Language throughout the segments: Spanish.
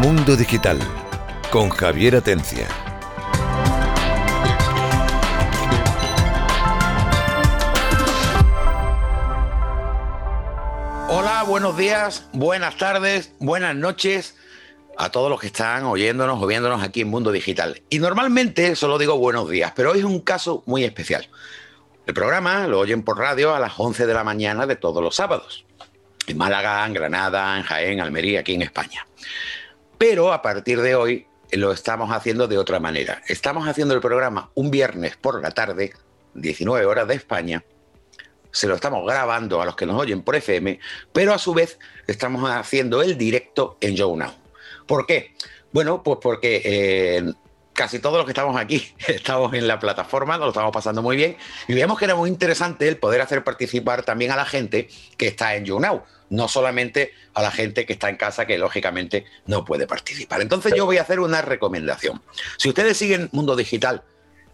Mundo Digital con Javier Atencia. Hola, buenos días, buenas tardes, buenas noches a todos los que están oyéndonos o viéndonos aquí en Mundo Digital. Y normalmente solo digo buenos días, pero hoy es un caso muy especial. El programa lo oyen por radio a las 11 de la mañana de todos los sábados. En Málaga, en Granada, en Jaén, Almería, aquí en España. Pero a partir de hoy lo estamos haciendo de otra manera. Estamos haciendo el programa un viernes por la tarde, 19 horas de España. Se lo estamos grabando a los que nos oyen por FM, pero a su vez estamos haciendo el directo en Show. ¿Por qué? Bueno, pues porque eh, casi todos los que estamos aquí estamos en la plataforma, nos lo estamos pasando muy bien y vemos que era muy interesante el poder hacer participar también a la gente que está en YouNow, no solamente a la gente que está en casa que lógicamente no puede participar. Entonces yo voy a hacer una recomendación. Si ustedes siguen Mundo Digital,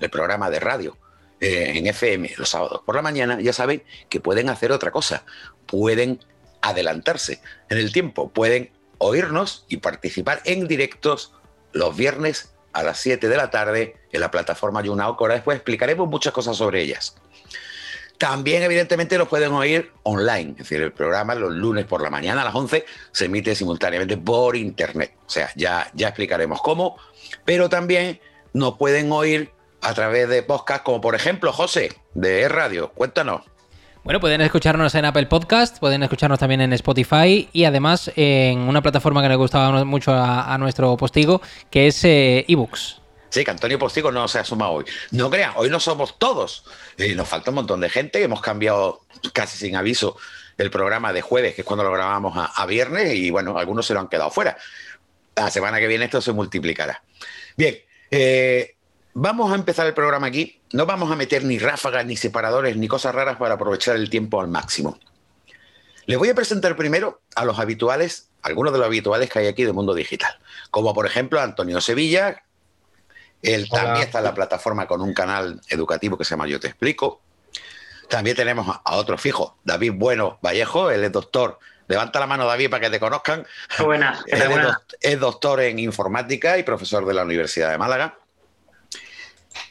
el programa de radio, eh, en FM los sábados por la mañana, ya saben que pueden hacer otra cosa, pueden adelantarse en el tiempo, pueden oírnos y participar en directos los viernes a las 7 de la tarde en la plataforma YouNow, que ahora después explicaremos muchas cosas sobre ellas. También, evidentemente, nos pueden oír online, es decir, el programa los lunes por la mañana a las 11 se emite simultáneamente por internet. O sea, ya, ya explicaremos cómo, pero también nos pueden oír a través de podcast, como por ejemplo, José, de e Radio. Cuéntanos. Bueno, pueden escucharnos en Apple Podcast, pueden escucharnos también en Spotify y además en una plataforma que le gustaba mucho a, nuestro postigo, que es eh, eBooks. Sí, que Antonio Postigo no se asuma hoy. No crean, hoy no somos todos. Eh, nos falta un montón de gente. Hemos cambiado casi sin aviso el programa de jueves, que es cuando lo grabamos a, viernes, y bueno, algunos se lo han quedado fuera. La semana que viene esto se multiplicará. Bien, eh, Vamos a empezar el programa aquí. No vamos a meter ni ráfagas, ni separadores, ni cosas raras para aprovechar el tiempo al máximo. Les voy a presentar primero a los habituales, algunos de los habituales que hay aquí del mundo digital, como por ejemplo Antonio Sevilla. Él también está en la plataforma con un canal educativo que se llama Yo Te Explico. También tenemos a otro fijo, David Bueno Vallejo, él es doctor. Levanta la mano, David, para que te conozcan. Buenas. es doctor en informática y profesor de la Universidad de Málaga.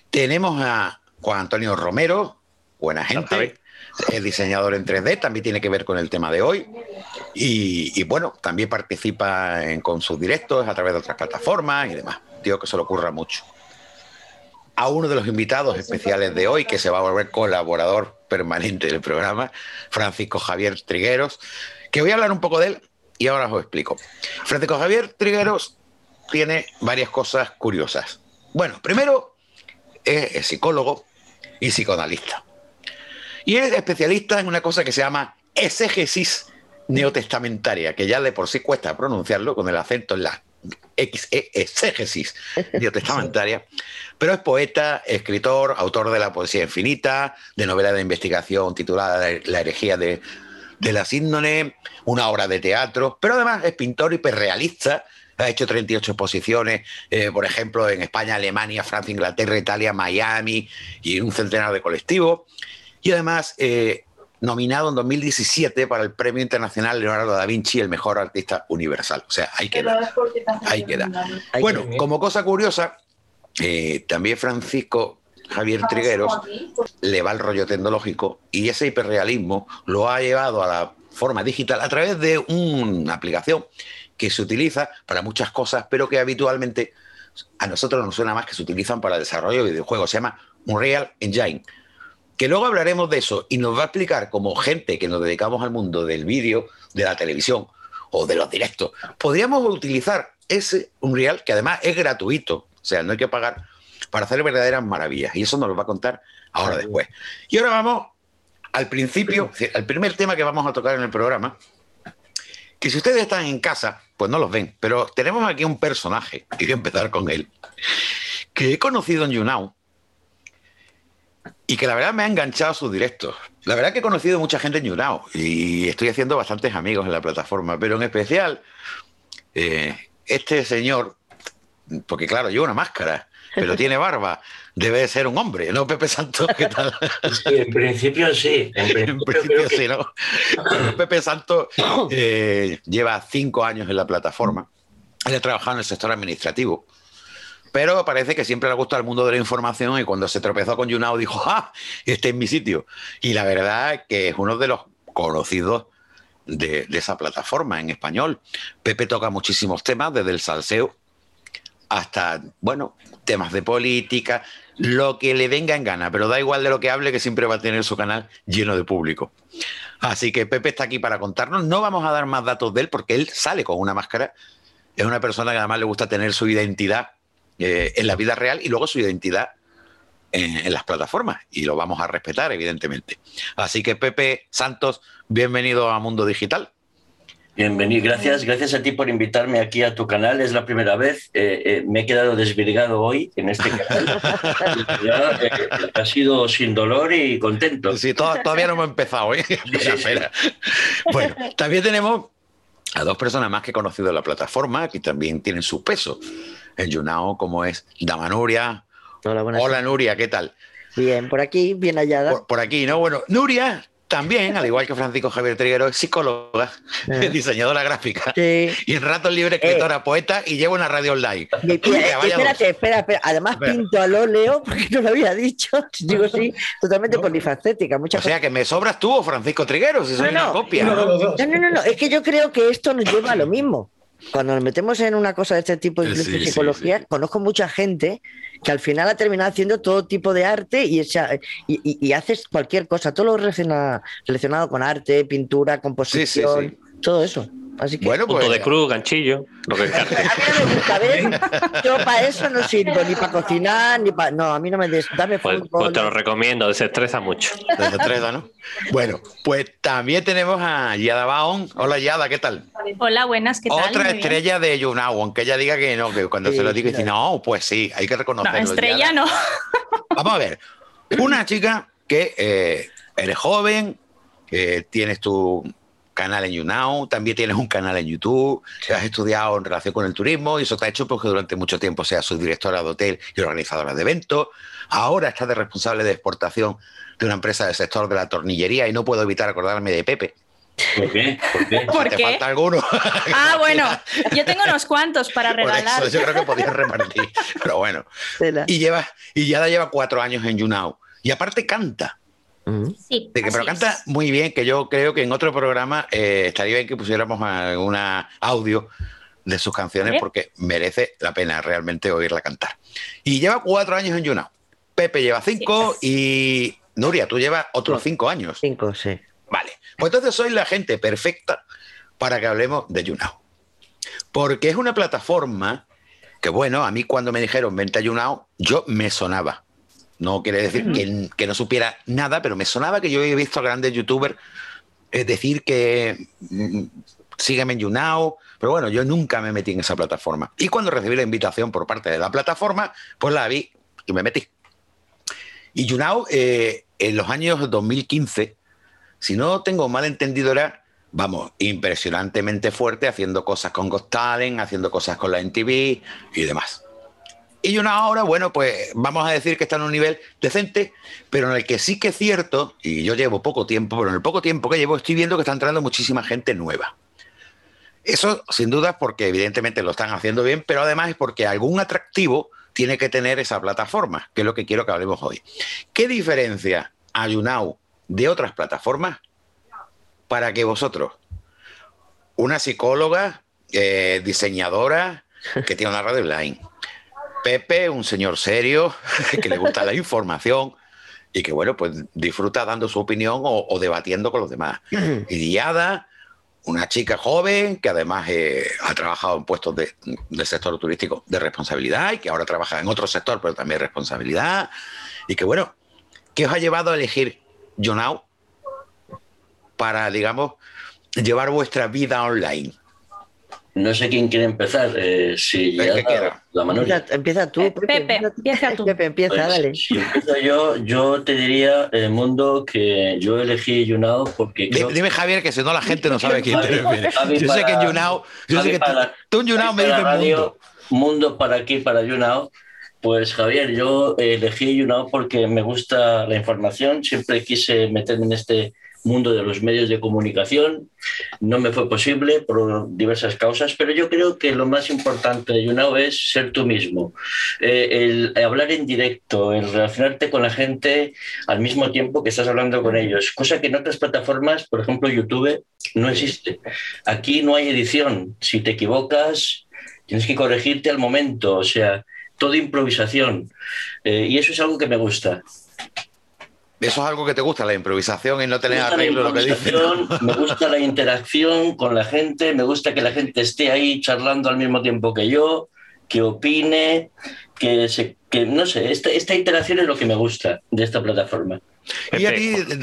Tenemos a Juan Antonio Romero, buena gente, es diseñador en 3D, también tiene que ver con el tema de hoy. Y, bueno, también participa con sus directos a través de otras plataformas y demás. Digo que se le ocurra mucho. A uno de los invitados especiales de hoy, que se va a volver colaborador permanente del programa, Francisco Javier Trigueros, que voy a hablar un poco de él y ahora os explico. Francisco Javier Trigueros tiene varias cosas curiosas. Bueno, primero es psicólogo y psicoanalista. Y es especialista en una cosa que se llama exégesis neotestamentaria, que ya de por sí cuesta pronunciarlo con el acento en la Exégesis neotestamentaria, pero es poeta, escritor, autor de la poesía infinita, de novela de investigación titulada La herejía de, de la síndone, una obra de teatro, pero además es pintor hiperrealista ha hecho 38 exposiciones, eh, por ejemplo, en España, Alemania, Francia, Inglaterra, Italia, Miami y un centenar de colectivos. Y además, eh, nominado en 2017 para el Premio Internacional Leonardo da Vinci, el mejor artista universal. O sea, ahí queda. Ahí queda. Bueno, como cosa curiosa, eh, también Francisco Javier Trigueros le va el rollo tecnológico y ese hiperrealismo lo ha llevado a la forma digital a través de una aplicación que se utiliza para muchas cosas, pero que habitualmente a nosotros nos suena más que se utilizan para el desarrollo de videojuegos. Se llama Unreal Engine. Que luego hablaremos de eso y nos va a explicar como gente que nos dedicamos al mundo del vídeo, de la televisión o de los directos, podríamos utilizar ese Unreal, que además es gratuito, o sea, no hay que pagar, para hacer verdaderas maravillas. Y eso nos lo va a contar ahora después. Y ahora vamos al principio, al primer tema que vamos a tocar en el programa, que si ustedes están en casa, pues no los ven, pero tenemos aquí un personaje, y voy a empezar con él, que he conocido en YouNow y que la verdad me ha enganchado a sus directos. La verdad que he conocido mucha gente en YouNow y estoy haciendo bastantes amigos en la plataforma, pero en especial eh, este señor, porque claro, lleva una máscara, pero tiene barba debe ser un hombre, ¿no, Pepe Santos? ¿Qué tal? Sí, en principio sí. En principio, sí, ¿no? Pepe Santos eh, lleva cinco años en la plataforma Él ha trabajado en el sector administrativo. Pero parece que siempre le ha gustado el mundo de la información y cuando se tropezó con YouNow dijo, ¡ah! Este es mi sitio. Y la verdad es que es uno de los conocidos de, esa plataforma en español. Pepe toca muchísimos temas, desde el salseo hasta, bueno, temas de política, lo que le venga en gana, pero da igual de lo que hable, que siempre va a tener su canal lleno de público. Así que Pepe está aquí para contarnos. No vamos a dar más datos de él porque él sale con una máscara. Es una persona que además le gusta tener su identidad eh, en la vida real y luego su identidad en, en, las plataformas. Y lo vamos a respetar, evidentemente. Así que Pepe Santos, bienvenido a Mundo Digital. Bienvenido, gracias, gracias a ti por invitarme aquí a tu canal. Es la primera vez, eh, eh, me he quedado desvirgado hoy en este canal. ya, eh, ha sido sin dolor y contento. Sí, to todavía no hemos empezado. ¿eh? Espera, espera. Bueno, también tenemos a dos personas más que he conocido en la plataforma que también tienen su peso en YouNow, como es Dama Nuria. Hola, buenas Hola Nuria, ¿qué tal? Bien, por aquí, bien hallada. Por, por aquí, ¿no? Bueno, Nuria también, al igual que Francisco Javier Triguero, es psicóloga, eh. diseñadora gráfica sí. y en rato libre escritora, eh. poeta y lleva una radio online. Y, y, espérate, espera, espera. Además espera. pinto al óleo, porque no lo había dicho. Digo, sí, totalmente no. polifacética. Muchas o sea, que me sobras tú o Francisco Triguero, si soy no, una copia. No, no, no, no, es que yo creo que esto nos lleva a lo mismo. Cuando nos metemos en una cosa de este tipo, incluso sí, psicología, sí, conozco mucha gente que al final ha terminado haciendo todo tipo de arte y, esa, y, y, y haces cualquier cosa, todo lo relacionado, relacionado con arte, pintura, composición, todo eso. Así que, bueno, pues, Punto de cruz, ganchillo, lo que a mí no me gusta, ¿ves? Yo para eso no sirvo, ni para cocinar, ni para. No, a mí no me des. Dame pues, fútbol. Pues te lo recomiendo, desestresa mucho. Desestresa, ¿no? Bueno, pues también tenemos a Yada Baon. Hola, Yada, ¿qué tal? Hola, buenas, ¿qué tal? Otra estrella de YouNow, aunque ella diga que no, que cuando sí, se lo diga, dice, no, pues sí, hay que reconocerlo. No, estrella Yada. no. Vamos a ver. Una chica que eh, eres joven, que tienes tu canal en YouNow, también tienes un canal en YouTube, que has estudiado en relación con el turismo y eso te ha hecho porque durante mucho tiempo seas subdirectora de hotel y organizadora de eventos. Ahora estás de responsable de exportación de una empresa del sector de la tornillería y no puedo evitar acordarme de Pepe. ¿Por qué? ¿Por qué? ¿Por ¿Te qué? falta alguno? Ah, bueno, yo tengo unos cuantos para regalar. Por eso yo creo que podías repartir, pero bueno. Y, lleva, y ya lleva cuatro años en YouNow. Y aparte canta. Sí, de que, pero canta es. muy bien, que yo creo que en otro programa eh, estaría bien que pusiéramos alguna audio de sus canciones porque merece la pena realmente oírla cantar. Y lleva cuatro años en YouNow. Pepe lleva cinco sí. y Nuria, tú llevas otros cinco años. Cinco, sí. Vale, pues entonces soy la gente perfecta para que hablemos de YouNow. Porque es una plataforma que, bueno, a mí cuando me dijeron vente a YouNow, yo me sonaba. No quiere decir que, que, no supiera nada, pero me sonaba que yo había visto a grandes youtubers eh, decir que mm, sígueme en YouNow, pero bueno, yo nunca me metí en esa plataforma. Y cuando recibí la invitación por parte de la plataforma, pues la vi y me metí. Y YouNow, eh, en los años 2015, si no tengo mal entendido, era, vamos, impresionantemente fuerte, haciendo cosas con Talent, haciendo cosas con la NTV y demás. Y una ahora, bueno, pues vamos a decir que está en un nivel decente, pero en el que sí que es cierto, y yo llevo poco tiempo, pero en el poco tiempo que llevo estoy viendo que está entrando muchísima gente nueva. Eso sin duda es porque evidentemente lo están haciendo bien, pero además es porque algún atractivo tiene que tener esa plataforma, que es lo que quiero que hablemos hoy. ¿Qué diferencia a YouNow de otras plataformas para que vosotros, una psicóloga, eh, diseñadora, que tiene una radio online, Pepe, un señor serio, que le gusta la información y que, bueno, pues disfruta dando su opinión o, o debatiendo con los demás. Y Diada, una chica joven que además eh, ha trabajado en puestos de, del sector turístico de responsabilidad y que ahora trabaja en otro sector, pero también responsabilidad. Y que, bueno, ¿qué os ha llevado a elegir YouNow para, digamos, llevar vuestra vida online? No sé quién quiere empezar. Eh, si ya la, la empieza, empieza, tú. Pepe, Pepe, empieza tú. Pepe, empieza, pues, dale. Si empiezo yo, yo te diría, el mundo, que yo elegí YouNow porque... Creo... Dime, Javier, que si no la gente no sabe quién te refieres. Yo sé que en YouNow... Yo sé que tú, tú en YouNow me dices radio, mundo. Mundo para aquí, para YouNow. Pues Javier, yo elegí YouNow porque me gusta la información, siempre quise meterme en este mundo de los medios de comunicación. No me fue posible por diversas causas, pero yo creo que lo más importante de YouNow es ser tú mismo. Eh, el hablar en directo, el relacionarte con la gente al mismo tiempo que estás hablando con ellos, cosa que en otras plataformas, por ejemplo YouTube, no existe. Aquí no hay edición. Si te equivocas, tienes que corregirte al momento, o sea, todo improvisación. Eh, y eso es algo que me gusta. Eso es algo que te gusta, la improvisación y no tener arreglo lo que dices. Me gusta la interacción con la gente, me gusta que la gente esté ahí charlando al mismo tiempo que yo, que opine, que, se, que no sé, esta, esta interacción es lo que me gusta de esta plataforma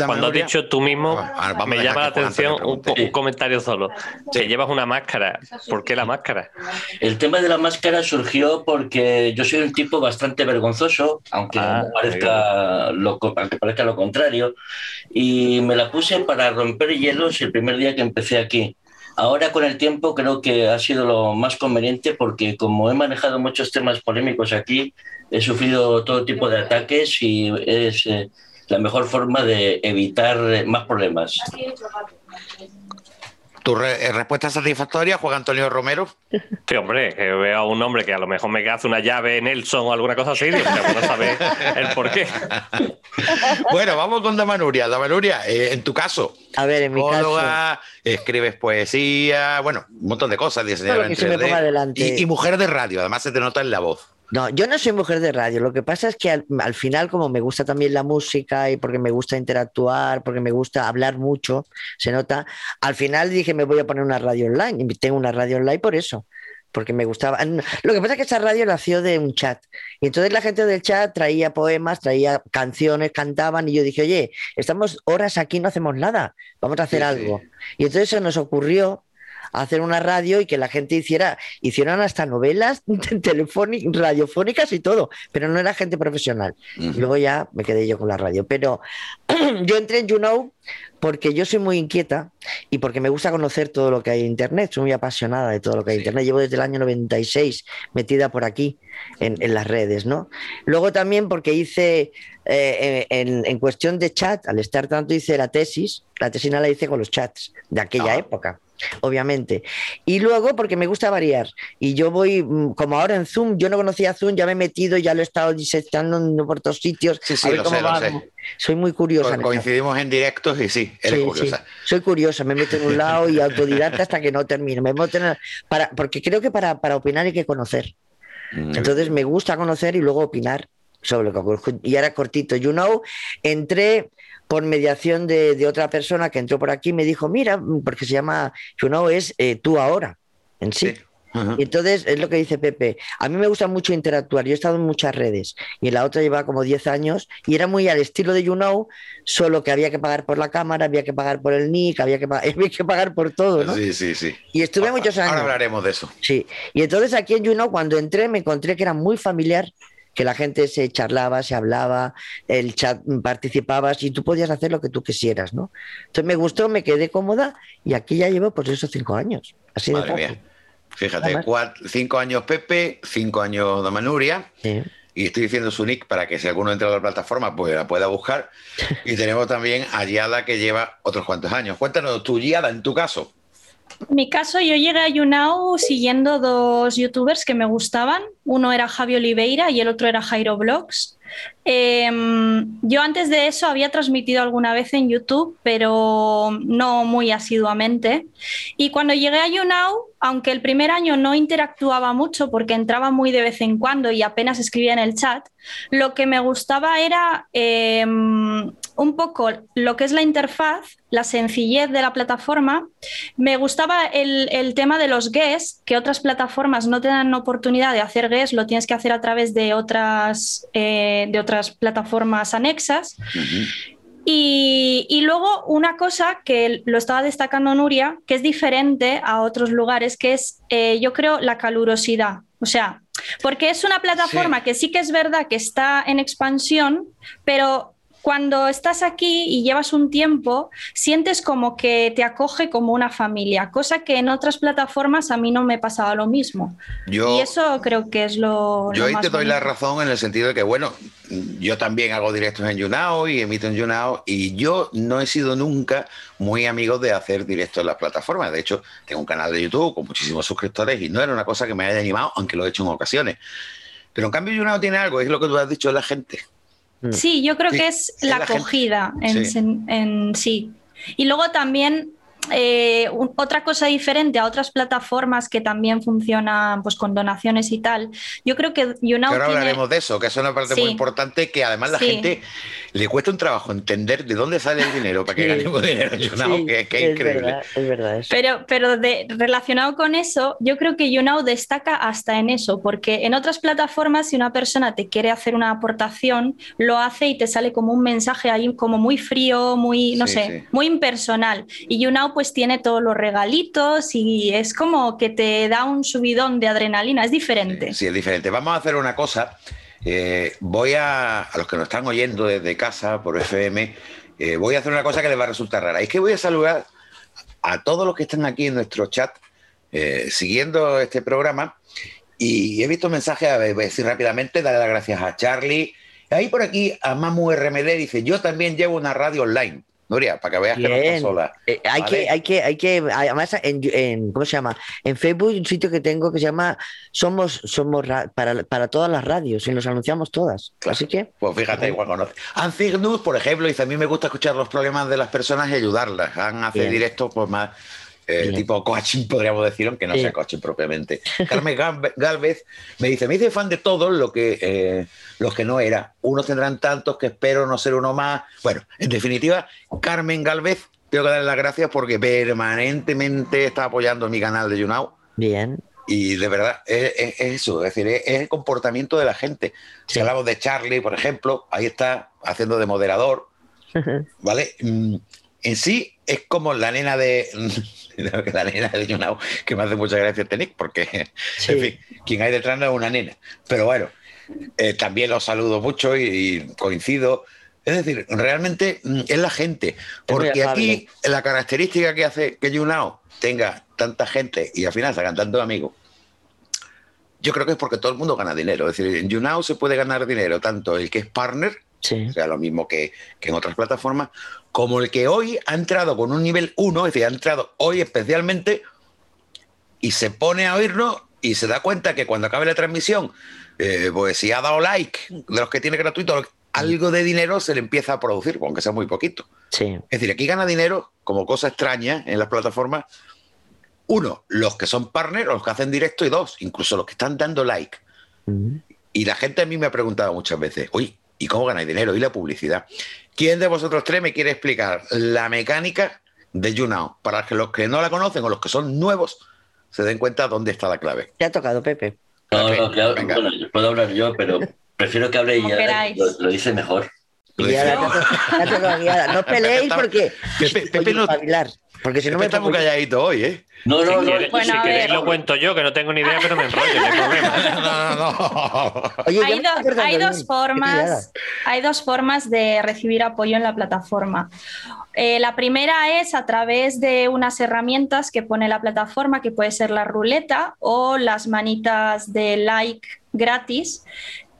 cuando has dicho tú mismo, ah, me llama la atención un, comentario solo. Que llevas una máscara. ¿Por qué la máscara? El tema de la máscara surgió porque yo soy un tipo bastante vergonzoso, aunque, ah, parezca lo, aunque parezca lo contrario, y me la puse para romper hielos el primer día que empecé aquí. Ahora con el tiempo creo que ha sido lo más conveniente porque como he manejado muchos temas polémicos aquí, he sufrido todo tipo de ataques y es... Eh, la mejor forma de evitar más problemas. ¿Tu eh, respuesta satisfactoria, Juan Antonio Romero? Sí, hombre, que veo a un hombre que a lo mejor me hace una llave Nelson o alguna cosa así, y no sabe el por qué. bueno, vamos con Damanuria. Damanuria, eh, en tu caso, a ver, en mi caso. escribes poesía, bueno, un montón de cosas, diseñadora en 3D, y, y mujer de radio, además se te nota en la voz. No, yo no soy mujer de radio. Lo que pasa es que al, final, como me gusta también la música y porque me gusta interactuar, porque me gusta hablar mucho, se nota, al final dije me voy a poner una radio online. Y tengo una radio online por eso, porque me gustaba. Lo que pasa es que esa radio nació de un chat. Y entonces la gente del chat traía poemas, traía canciones, cantaban. Y yo dije, oye, estamos horas aquí, no hacemos nada, vamos a hacer algo. Y entonces se nos ocurrió hacer una radio y que la gente hiciera, hicieran hasta novelas telefónicas, radiofónicas y todo, pero no era gente profesional. Luego ya me quedé yo con la radio. Pero yo entré en YouNow porque yo soy muy inquieta y porque me gusta conocer todo lo que hay en Internet. Soy muy apasionada de todo lo que hay en Internet. Llevo desde el año 96 metida por aquí en, las redes, ¿no? Luego también porque hice, eh, en, cuestión de chat, al estar tanto hice la tesis, la tesina la hice con los chats de aquella ah. época obviamente. Y luego porque me gusta variar. Y yo voy, mm, como ahora en Zoom, yo no conocía Zoom, ya me he metido, ya lo he estado diseccionando por todos sitios. Sí, sí, lo sé, Soy muy curiosa. coincidimos en directos y sí, eres curiosa. Soy curiosa, me meto en un lado y autodidacta hasta que no termino. Me meto para, porque creo que para, para opinar hay que conocer. Mm. Entonces me gusta conocer y luego opinar sobre lo que ocurre. Y ahora cortito, you know, entré por mediación de, otra persona que entró por aquí y me dijo, mira, porque se llama, you know, es eh, tú ahora, en sí. Y entonces es lo que dice Pepe. A mí me gusta mucho interactuar. Yo he estado en muchas redes y en la otra llevaba como 10 años y era muy al estilo de YouNow, solo que había que pagar por la cámara, había que pagar por el nick, había que, había que pagar por todo. ¿no? Sí, sí, sí. Y estuve muchos años. Ahora hablaremos de eso. Sí. Y entonces aquí en YouNow, cuando entré, me encontré que era muy familiar que la gente se charlaba, se hablaba, el chat participabas y tú podías hacer lo que tú quisieras, ¿no? Entonces me gustó, me quedé cómoda y aquí ya llevo pues esos cinco años. Así de fácil. Fíjate, cinco años Pepe, cinco años Damanuria. Sí. Y estoy diciendo su nick para que si alguno entra a la plataforma pues la pueda buscar. Y tenemos también a Yada que lleva otros cuantos años. Cuéntanos tu Yada en tu caso. Mi caso, yo llegué a YouNow siguiendo dos youtubers que me gustaban. Uno era Javi Oliveira y el otro era Jairo Blogs. Em, yo antes de eso había transmitido alguna vez en YouTube, pero no muy asiduamente. Y cuando llegué a YouNow, aunque el primer año no interactuaba mucho porque entraba muy de vez en cuando y apenas escribía en el chat, lo que me gustaba era un poco lo que es la interfaz, la sencillez de la plataforma. Me gustaba el, tema de los guests, que otras plataformas no te dan oportunidad de hacer guests, lo tienes que hacer a través de otras, eh, de otras plataformas anexas. Y, luego una cosa que lo estaba destacando Nuria, que es diferente a otros lugares, que es, eh, yo creo, la calurosidad. O sea, porque es una plataforma que sí que es verdad que está en expansión, pero cuando estás aquí y llevas un tiempo, sientes como que te acoge como una familia, cosa que en otras plataformas a mí no me pasaba lo mismo. y eso creo que es lo. Yo ahí te doy la razón en el sentido de que, bueno, yo también hago directos en YouNow y emito en YouNow y yo no he sido nunca muy amigo de hacer directos en las plataformas. De hecho, tengo un canal de YouTube con muchísimos suscriptores y no era una cosa que me haya animado, aunque lo he hecho en ocasiones. Pero en cambio, YouNow tiene algo, es lo que tú has dicho de la gente. Mm. Sí, yo creo que es la, acogida en, sí. Y luego también eh, otra cosa diferente a otras plataformas que también funcionan pues con donaciones y tal, yo creo que YouNow ahora hablaremos de eso, que es una parte muy importante que además la gente le cuesta un trabajo entender de dónde sale el dinero para que ganemos dinero YouNow, que, es, increíble. es verdad eso. Pero, pero de, relacionado con eso, yo creo que YouNow destaca hasta en eso, porque en otras plataformas si una persona te quiere hacer una aportación, lo hace y te sale como un mensaje ahí como muy frío, muy, no sé, muy impersonal. Y YouNow pues tiene todos los regalitos y es como que te da un subidón de adrenalina, es diferente. Sí, es diferente. Vamos a hacer una cosa. Eh, voy a, a los que nos están oyendo desde casa por FM, eh, voy a hacer una cosa que les va a resultar rara. Es que voy a saludar a todos los que están aquí en nuestro chat eh, siguiendo este programa y he visto mensajes, a decir rápidamente, darle las gracias a Charlie. Ahí por aquí a Mamu RMD dice, yo también llevo una radio online. Nuria, para que veas que no estás sola. Eh, hay, que, hay, que, hay que, además, en, ¿cómo se llama? En Facebook hay un sitio que tengo que se llama Somos, somos para, para todas las radios y nos anunciamos todas. Así que. Pues fíjate, igual conoce. Anzignus, por ejemplo, dice: A mí me gusta escuchar los problemas de las personas y ayudarlas. Han hace directos pues más eh, tipo coaching, podríamos decir, aunque no sea coaching propiamente. Carmen Galvez me dice, me dice fan de todos lo que, eh, los que no era. Unos tendrán tantos que espero no ser uno más. Bueno, en definitiva, Carmen Galvez, tengo que darle las gracias porque permanentemente está apoyando mi canal de YouNow. Bien. Y de verdad, es, eso, es decir, es, el comportamiento de la gente. Si hablamos de Charlie, por ejemplo, ahí está haciendo de moderador, ¿vale? Mm, en sí es como la nena de la nena de YouNow, que me hace mucha gracia este nick, porque en fin, quien hay detrás no es una nena. Pero bueno, eh, también los saludo mucho y, coincido. Es decir, realmente mm, es la gente. Porque aquí la característica que hace que YouNow tenga tanta gente y al final sacan tantos amigos, yo creo que es porque todo el mundo gana dinero. Es decir, en YouNow se puede ganar dinero, tanto el que es partner, o sea, lo mismo que, que, en otras plataformas, como el que hoy ha entrado con un nivel 1, es decir, ha entrado hoy especialmente y se pone a oírnos y se da cuenta que cuando acabe la transmisión, eh, pues si ha dado like de los que tiene gratuito, algo de dinero se le empieza a producir, aunque sea muy poquito. Sí. Es decir, aquí gana dinero como cosa extraña en las plataformas. Uno, los que son partners, los que hacen directo, y dos, incluso los que están dando like. Y la gente a mí me ha preguntado muchas veces, oye, ¿y cómo ganáis dinero? ¿Y la publicidad? ¿Quién de vosotros tres me quiere explicar la mecánica de YouNow? Para que los que no la conocen o los que son nuevos se den cuenta dónde está la clave. Te ha tocado, Pepe. No, no, claro, bueno, puedo hablar yo, pero prefiero que hable ella. Lo, lo, dice mejor. No peleéis porque Pepe, Pepe no, porque si no me está muy calladito hoy, ¿eh? No, no, si no. Bueno, si queréis lo cuento yo, que no tengo ni idea, pero me enrollo, no hay problema. No, no, no. Oye, hay, do, hay dos formas, hay dos formas de recibir apoyo en la plataforma. Eh, la primera es a través de unas herramientas que pone la plataforma, que puede ser la ruleta o las manitas de like gratis,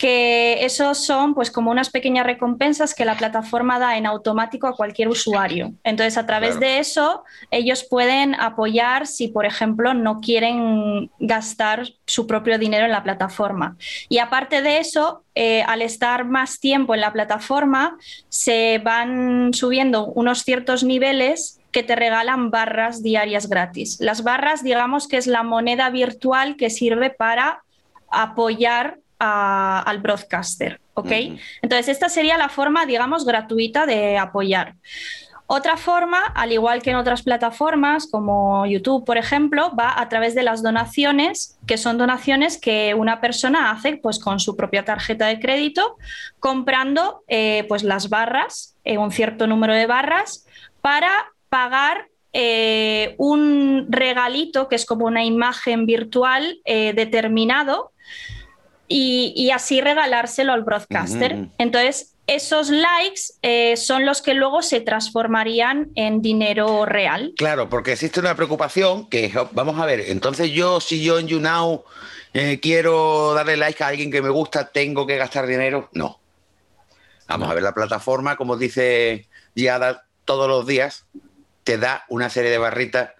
que esos son pues como unas pequeñas recompensas que la plataforma da en automático a cualquier usuario. Entonces, a través de eso, ellos pueden apoyar si, por ejemplo, no quieren gastar su propio dinero en la plataforma. Y aparte de eso, eh, al estar más tiempo en la plataforma, se van subiendo unos ciertos niveles que te regalan barras diarias gratis. Las barras, digamos que es la moneda virtual que sirve para apoyar al broadcaster. ¿ok? Entonces, esta sería la forma, digamos, gratuita de apoyar. Otra forma, al igual que en otras plataformas como YouTube, por ejemplo, va a través de las donaciones, que son donaciones que una persona hace pues, con su propia tarjeta de crédito, comprando eh, pues, las barras, eh, un cierto número de barras, para pagar eh, un regalito que es como una imagen virtual determinado y, así regalárselo al broadcaster. Entonces, esos likes eh, son los que luego se transformarían en dinero real. Claro, porque existe una preocupación que, vamos a ver, entonces yo, si yo en YouNow eh, quiero darle like a alguien que me gusta, ¿tengo que gastar dinero? No. Vamos a ver, la plataforma, como dice Giada, todos los días te da una serie de barritas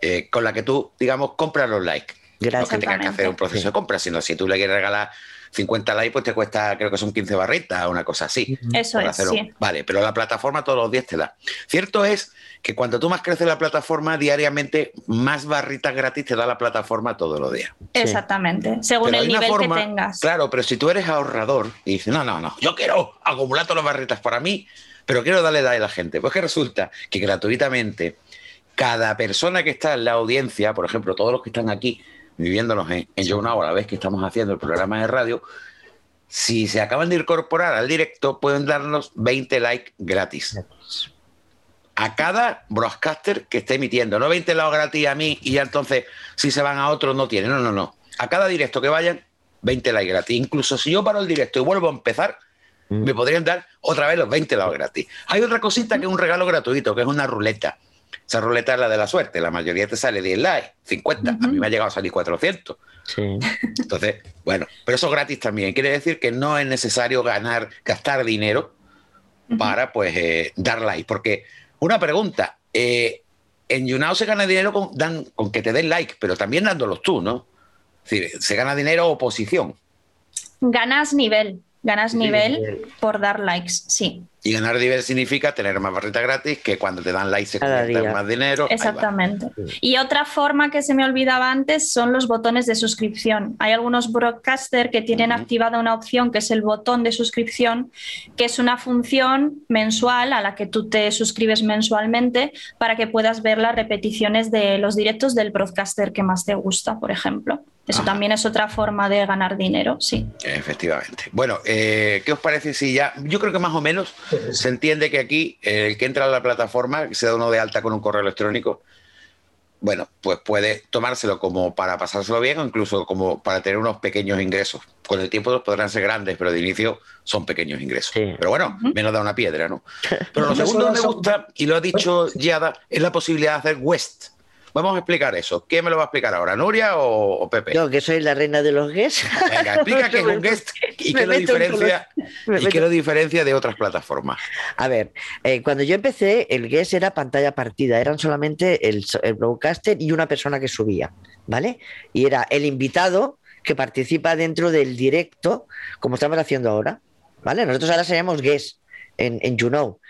eh, con la que tú, digamos, compras los likes. No que tengas que hacer un proceso de compra, sino si tú le quieres regalar 50 likes, pues te cuesta, creo que son 15 barritas, una cosa así. Eso es. Sí. Vale, pero la plataforma todos los días te da. Cierto es que cuando tú más creces la plataforma, diariamente más barritas gratis te da la plataforma todos los días. Exactamente, según el nivel que tengas. Claro, pero si tú eres ahorrador y dices, no, no, no, yo quiero acumular todas las barritas para mí, pero quiero darle a la gente. Pues que resulta que gratuitamente cada persona que está en la audiencia, por ejemplo, todos los que están aquí, viviéndonos en, en una a la vez que estamos haciendo el programa de radio, si se acaban de incorporar al directo, pueden darnos 20 likes gratis. A cada broadcaster que esté emitiendo. No 20 likes gratis a mí y ya entonces si se van a otro no tienen. No, no, no. A cada directo que vayan, 20 likes gratis. Incluso si yo paro el directo y vuelvo a empezar, mm. me podrían dar otra vez los 20 likes gratis. Hay otra cosita que es un regalo gratuito, que es una ruleta. Esa ruleta es la de la suerte. La mayoría te sale 10 likes, 50. A mí me ha llegado a salir 400. Entonces, bueno, pero eso es gratis también. Quiere decir que no es necesario ganar, gastar dinero para pues eh, dar like. Porque una pregunta, eh, en YouNow se gana dinero con, dan, con que te den like, pero también dándolos tú, ¿no? Es decir, se gana dinero oposición. Ganas nivel. Ganas nivel por dar likes, sí. Y ganar nivel significa tener más barrita gratis que cuando te dan likes se convierte más dinero. Exactamente. Y otra forma que se me olvidaba antes son los botones de suscripción. Hay algunos broadcasters que tienen activada una opción que es el botón de suscripción, que es una función mensual a la que tú te suscribes mensualmente para que puedas ver las repeticiones de los directos del broadcaster que más te gusta, por ejemplo. Eso también es otra forma de ganar dinero, sí. Efectivamente. Bueno, eh, ¿qué os parece si ya, yo creo que más o menos se entiende que aquí el que entra a la plataforma, que se da uno de alta con un correo electrónico, bueno, pues puede tomárselo como para pasárselo bien o incluso como para tener unos pequeños ingresos. Con el tiempo podrán ser grandes, pero de inicio son pequeños ingresos. Pero bueno, menos da una piedra, ¿no? Pero lo segundo que me gusta, y lo ha dicho Giada, es la posibilidad de hacer West. Vamos a explicar eso. ¿Quién me lo va a explicar ahora, Nuria o, Pepe? Yo, que soy la reina de los guests. Venga, explica qué es un guest y qué lo diferencia, y qué lo diferencia de otras plataformas. A ver, eh, cuando yo empecé, el guest era pantalla partida, eran solamente el, el broadcaster y una persona que subía, ¿vale? Y era el invitado que participa dentro del directo, como estamos haciendo ahora, ¿vale? Nosotros ahora seríamos guest en, en YouNow,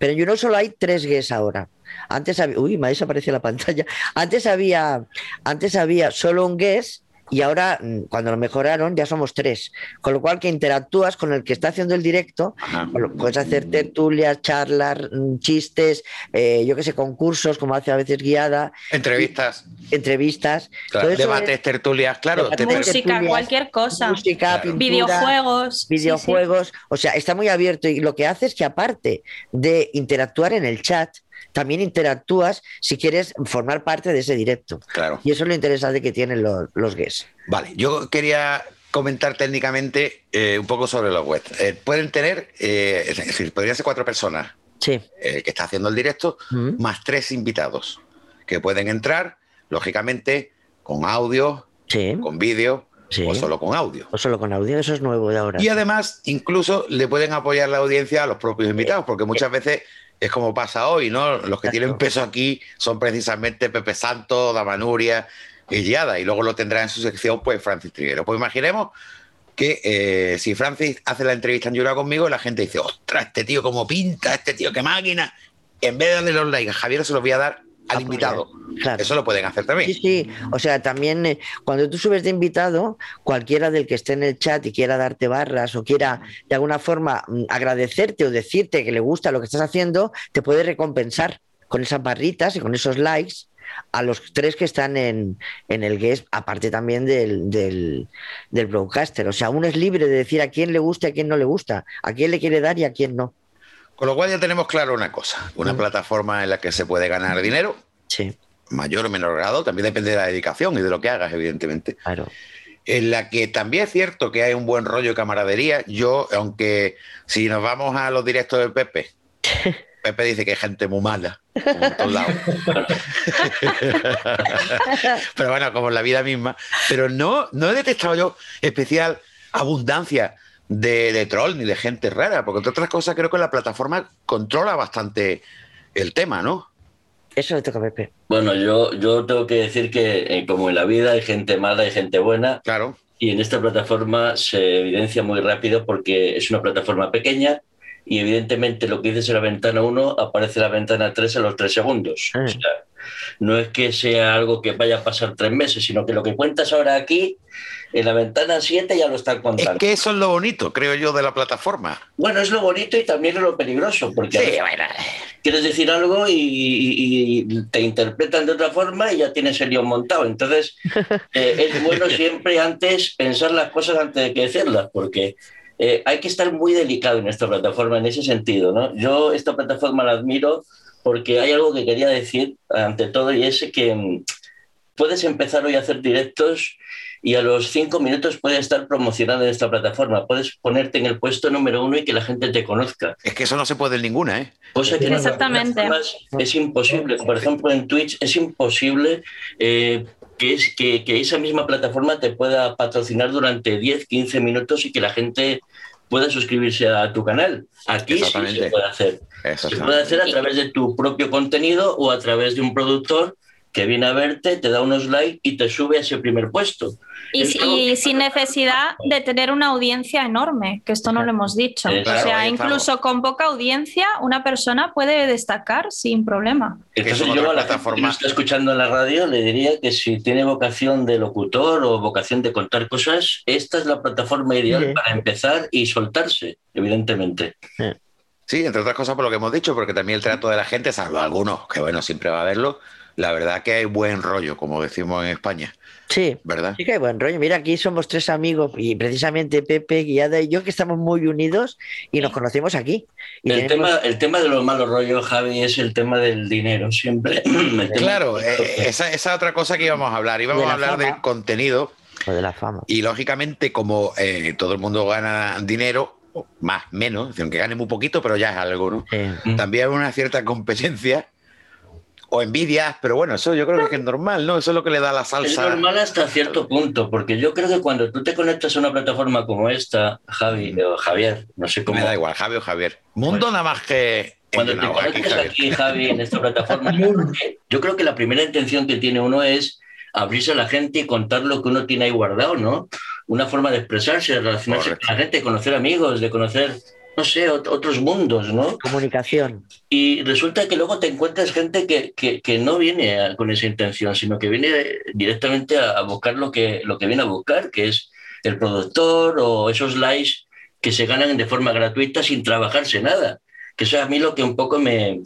pero en YouNow solo hay tres guests ahora. Antes había, uy, me ha desaparecido la pantalla. Antes había, antes había solo un guest y ahora mm, cuando lo mejoraron ya somos tres. Con lo cual que interactúas con el que está haciendo el directo, puedes hacer tertulias, charlas, mm, chistes, eh, yo qué sé, concursos, como hace a veces guiada. Entrevistas. entrevistas. debates, tertulias, claro. música, cualquier cosa. Música, videojuegos. Videojuegos. O sea, está muy abierto y lo que hace es que aparte de interactuar en el chat, también interactúas si quieres formar parte de ese directo. Claro. Y eso es lo interesante que tienen los, los guests. Vale, yo quería comentar técnicamente eh, un poco sobre los webs. Eh, pueden tener, eh, es decir, podrían ser cuatro personas sí. que está haciendo el directo, más tres invitados que pueden entrar, lógicamente, con audio, con vídeo, O solo con audio. O solo con audio, eso es nuevo de ahora. Y además, incluso le pueden apoyar la audiencia a los propios invitados, porque muchas veces es como pasa hoy, ¿no? Los que tienen peso aquí son precisamente Pepe Santo, Damanuria y Giada, y luego lo tendrá en su sección, pues, Francis Triguero. Pues imaginemos que eh, si Francis hace la entrevista en Llora conmigo, la gente dice, ostras, este tío cómo pinta, este tío qué máquina. En vez de darle los likes a Javier, se los voy a dar al invitado. Eso lo pueden hacer también. Sí, sí. O sea, también eh, cuando tú subes de invitado, cualquiera del que esté en el chat y quiera darte barras o quiera de alguna forma mm, agradecerte o decirte que le gusta lo que estás haciendo, te puede recompensar con esas barritas y con esos likes a los tres que están en, el guest, aparte también del, del, del, broadcaster. O sea, uno es libre de decir a quién le gusta y a quién no le gusta, a quién le quiere dar y a quién no. Con lo cual ya tenemos claro una cosa, una mm. plataforma en la que se puede ganar dinero, sí. mayor o menor grado, también depende de la dedicación y de lo que hagas, evidentemente. Claro. en la que también es cierto que hay un buen rollo de camaradería. Yo, aunque si nos vamos a los directos de Pepe, Pepe dice que hay gente muy mala, como en todos lados. pero bueno, como en la vida misma. Pero no, no he detectado yo especial abundancia de, de, troll ni de gente rara, porque entre otras cosas creo que la plataforma controla bastante el tema, ¿no? Eso le toca a Pepe. Bueno, yo, yo tengo que decir que eh, como en la vida hay gente mala y gente buena. Claro. Y en esta plataforma se evidencia muy rápido porque es una plataforma pequeña y evidentemente lo que dices en la ventana 1 aparece en la ventana 3 a los 3 segundos. Ah. O sea, no es que sea algo que vaya a pasar tres meses, sino que lo que cuentas ahora aquí, en la ventana 7 ya lo están contando. Es que eso es lo bonito, creo yo, de la plataforma. Bueno, es lo bonito y también es lo peligroso, porque quieres decir algo y, te interpretan de otra forma y ya tienes el lío montado. Entonces, eh, es bueno siempre antes pensar las cosas antes de que decirlas, porque eh, hay que estar muy delicado en esta plataforma en ese sentido. ¿no? Yo esta plataforma la admiro porque hay algo que quería decir ante todo y es que mm, puedes empezar hoy a hacer directos y a los cinco minutos puedes estar promocionando en esta plataforma. Puedes ponerte en el puesto número uno y que la gente te conozca. Es que eso no se puede en ninguna, ¿eh? Cosa que Exactamente. es imposible. Por ejemplo, en Twitch es imposible eh, que, es, que, que, esa misma plataforma te pueda patrocinar durante 10, 15 minutos y que la gente pueda suscribirse a tu canal. Aquí sí se puede hacer. Se puede hacer a través de tu propio contenido o a través de un productor que viene a verte, te da unos likes y te sube a ese primer puesto. Y, sin necesidad de tener una audiencia enorme, que esto no lo hemos dicho. o sea, incluso con poca audiencia, una persona puede destacar sin problema. Entonces yo a la plataforma que está escuchando en la radio le diría que si tiene vocación de locutor o vocación de contar cosas, esta es la plataforma ideal para empezar y soltarse, evidentemente. Sí, entre otras cosas por lo que hemos dicho, porque también el trato de la gente, salvo algunos, que bueno, siempre va a haberlo, la verdad que hay buen rollo, como decimos en España. Sí, ¿verdad? Sí que hay buen rollo. Mira, aquí somos tres amigos y precisamente Pepe, Guiada y yo que estamos muy unidos y nos conocemos aquí. el, tema, el tema de los malos rollos, Javi, es el tema del dinero, siempre. claro, eh, esa, esa otra cosa que íbamos a hablar. Íbamos a hablar del contenido. O de la fama. Y lógicamente, como eh, todo el mundo gana dinero, más, menos, aunque gane muy poquito, pero ya es algo, ¿no? También hay una cierta competencia o envidias, pero bueno, eso yo creo que es normal, ¿no? Eso es lo que le da la salsa. Es normal hasta cierto punto, porque yo creo que cuando tú te conectas a una plataforma como esta, Javi o Javier, no sé cómo. Me da igual, Javi o Javier. Mundo nada más que. Cuando te conectas aquí, Javi, en esta plataforma, yo creo que la primera intención que tiene uno es abrirse a la gente y contar lo que uno tiene ahí guardado, ¿no? Una forma de expresarse, de relacionarse con la gente, conocer amigos, de conocer no sé, otros mundos, ¿no? Comunicación. Y resulta que luego te encuentras gente que, que, no viene con esa intención, sino que viene directamente a, buscar lo que, lo que viene a buscar, que es el productor o esos likes que se ganan de forma gratuita sin trabajarse nada. Que eso es a mí lo que un poco me,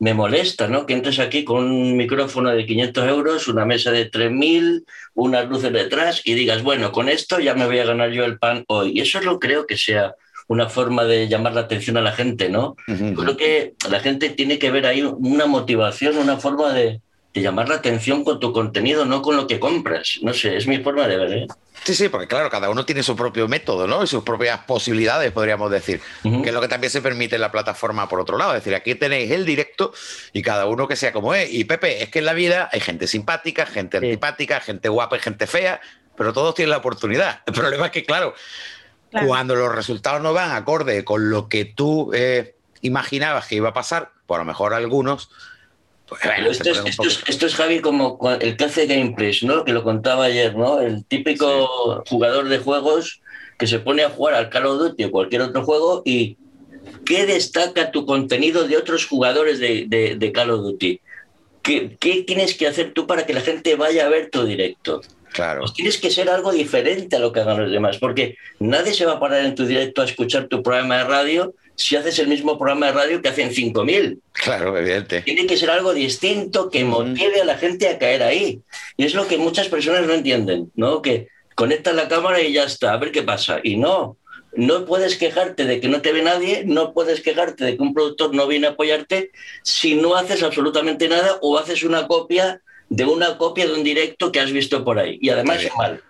me molesta, ¿no? Que entres aquí con un micrófono de 500 euros, una mesa de 3.000, unas luces detrás y digas, bueno, con esto ya me voy a ganar yo el pan hoy. Y eso no creo que sea una forma de llamar la atención a la gente, ¿no? Creo que la gente tiene que ver ahí una motivación, una forma de, llamar la atención con tu contenido, no con lo que compras. No sé, es mi forma de ver. ¿eh? Sí, sí, porque claro, cada uno tiene su propio método, ¿no? Y sus propias posibilidades, podríamos decir, que es lo que también se permite en la plataforma por otro lado. Es decir, aquí tenéis el directo y cada uno que sea como es. Y Pepe, es que en la vida hay gente simpática, gente antipática, gente guapa y gente fea, pero todos tienen la oportunidad. El problema es que, claro, cuando los resultados no van acorde con lo que tú eh, imaginabas que iba a pasar, por lo mejor algunos. Pues, esto, es, Javi como el que hace gameplays, ¿no? Que lo contaba ayer, ¿no? El típico jugador de juegos que se pone a jugar al Call of Duty o cualquier otro juego y ¿qué destaca tu contenido de otros jugadores de, de, Call of Duty? ¿Qué, ¿Qué, tienes que hacer tú para que la gente vaya a ver tu directo? Claro. Pues tienes que ser algo diferente a lo que hagan los demás, porque nadie se va a parar en tu directo a escuchar tu programa de radio si haces el mismo programa de radio que hacen 5.000. Claro, evidente. Tiene que ser algo distinto que motive a la gente a caer ahí. Y es lo que muchas personas no entienden, ¿no? Que conectas la cámara y ya está, a ver qué pasa. Y no, no puedes quejarte de que no te ve nadie, no puedes quejarte de que un productor no viene a apoyarte si no haces absolutamente nada o haces una copia de una copia de un directo que has visto por ahí. Y además es mal.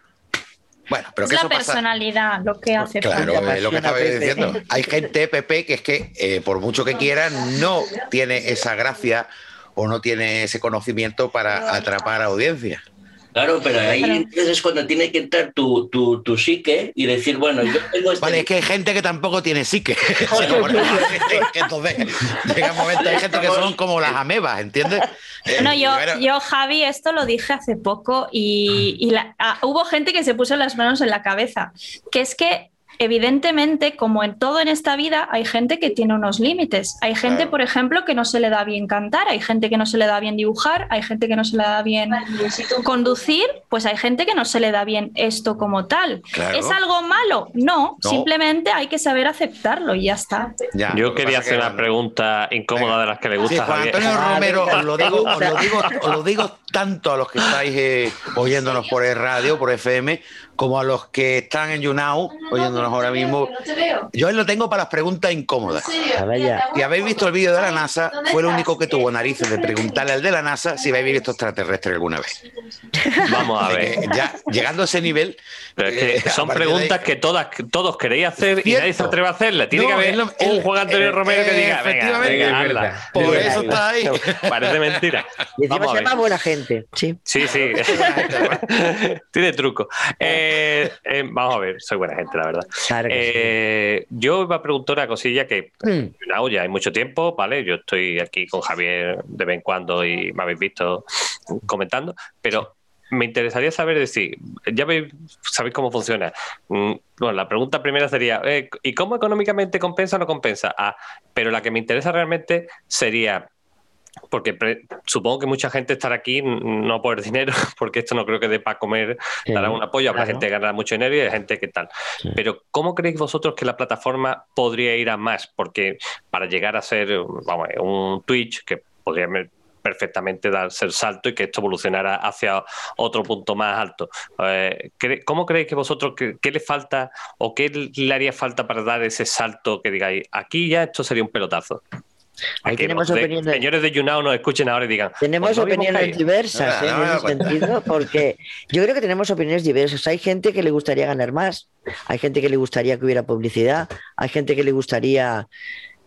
Bueno, pero es la personalidad lo que hace Claro, es lo que estaba diciendo. Hay gente, Pepe, que es que eh, por mucho que quiera, no tiene esa gracia o no tiene ese conocimiento para atrapar a audiencia. Claro, pero ahí es cuando tiene que entrar tu, tu, tu, psique y decir, bueno, yo tengo este... Vale, es que hay gente que tampoco tiene psique. Entonces, llega un momento, hay gente que son como las amebas, ¿entiendes? No, yo, yo, Javi, esto lo dije hace poco y, y ah, hubo gente que se puso las manos en la cabeza, que es que evidentemente, como en todo en esta vida, hay gente que tiene unos límites. Hay gente, por ejemplo, que no se le da bien cantar, hay gente que no se le da bien dibujar, hay gente que no se le da bien conducir, pues hay gente que no se le da bien esto como tal. ¿Es algo malo? No, simplemente hay que saber aceptarlo y ya está. Yo quería hacer una pregunta incómoda de las que le gusta. Antonio Romero, os lo, digo, lo digo, tanto a los que estáis eh, oyéndonos por el radio, por FM, como a los que están en YouNow, oyéndonos ahora mismo. Yo lo tengo para las preguntas incómodas. Y habéis visto el vídeo de la NASA, fue el único que tuvo narices de preguntarle al de la NASA si habéis visto extraterrestres alguna vez. Vamos a ver. Ya, llegando a ese nivel. Eh, son preguntas que todas, todos queréis hacer y nadie se atreve a hacerla. Tiene que haber un Juan Antonio Romero que diga, efectivamente, Por eso está ahí. Parece mentira. Y encima se llama buena gente. Sí, sí. sí. Tiene truco. Eh, eh, eh, vamos a ver, soy buena gente, la verdad. Eh, yo iba a preguntar una cosilla que mm. ya hay mucho tiempo, ¿vale? Yo estoy aquí con Javier de vez en cuando y me habéis visto comentando, pero me interesaría saber decir, ya veis, sabéis cómo funciona. Mm, bueno, la pregunta primera sería, ¿y cómo económicamente compensa o no compensa? Ah, pero la que me interesa realmente sería, porque supongo que mucha gente estará aquí no por dinero, porque esto no creo que dé para comer, dará un apoyo, habrá gente que ganará mucho dinero y hay gente que tal. Pero ¿cómo creéis vosotros que la plataforma podría ir a más? Porque para llegar a ser vamos, un Twitch, que podría perfectamente darse el salto y que esto evolucionara hacia otro punto más alto. Eh, ¿Cómo creéis que vosotros, qué, qué, le falta o qué le haría falta para dar ese salto que digáis, aquí ya esto sería un pelotazo? Ahí tenemos opiniones. Señores de YouNow nos escuchen ahora y digan. Tenemos pues opiniones diversas ¿eh? en ese sentido, porque yo creo que tenemos opiniones diversas. Hay gente que le gustaría ganar más, hay gente que le gustaría que hubiera publicidad, hay gente que le gustaría.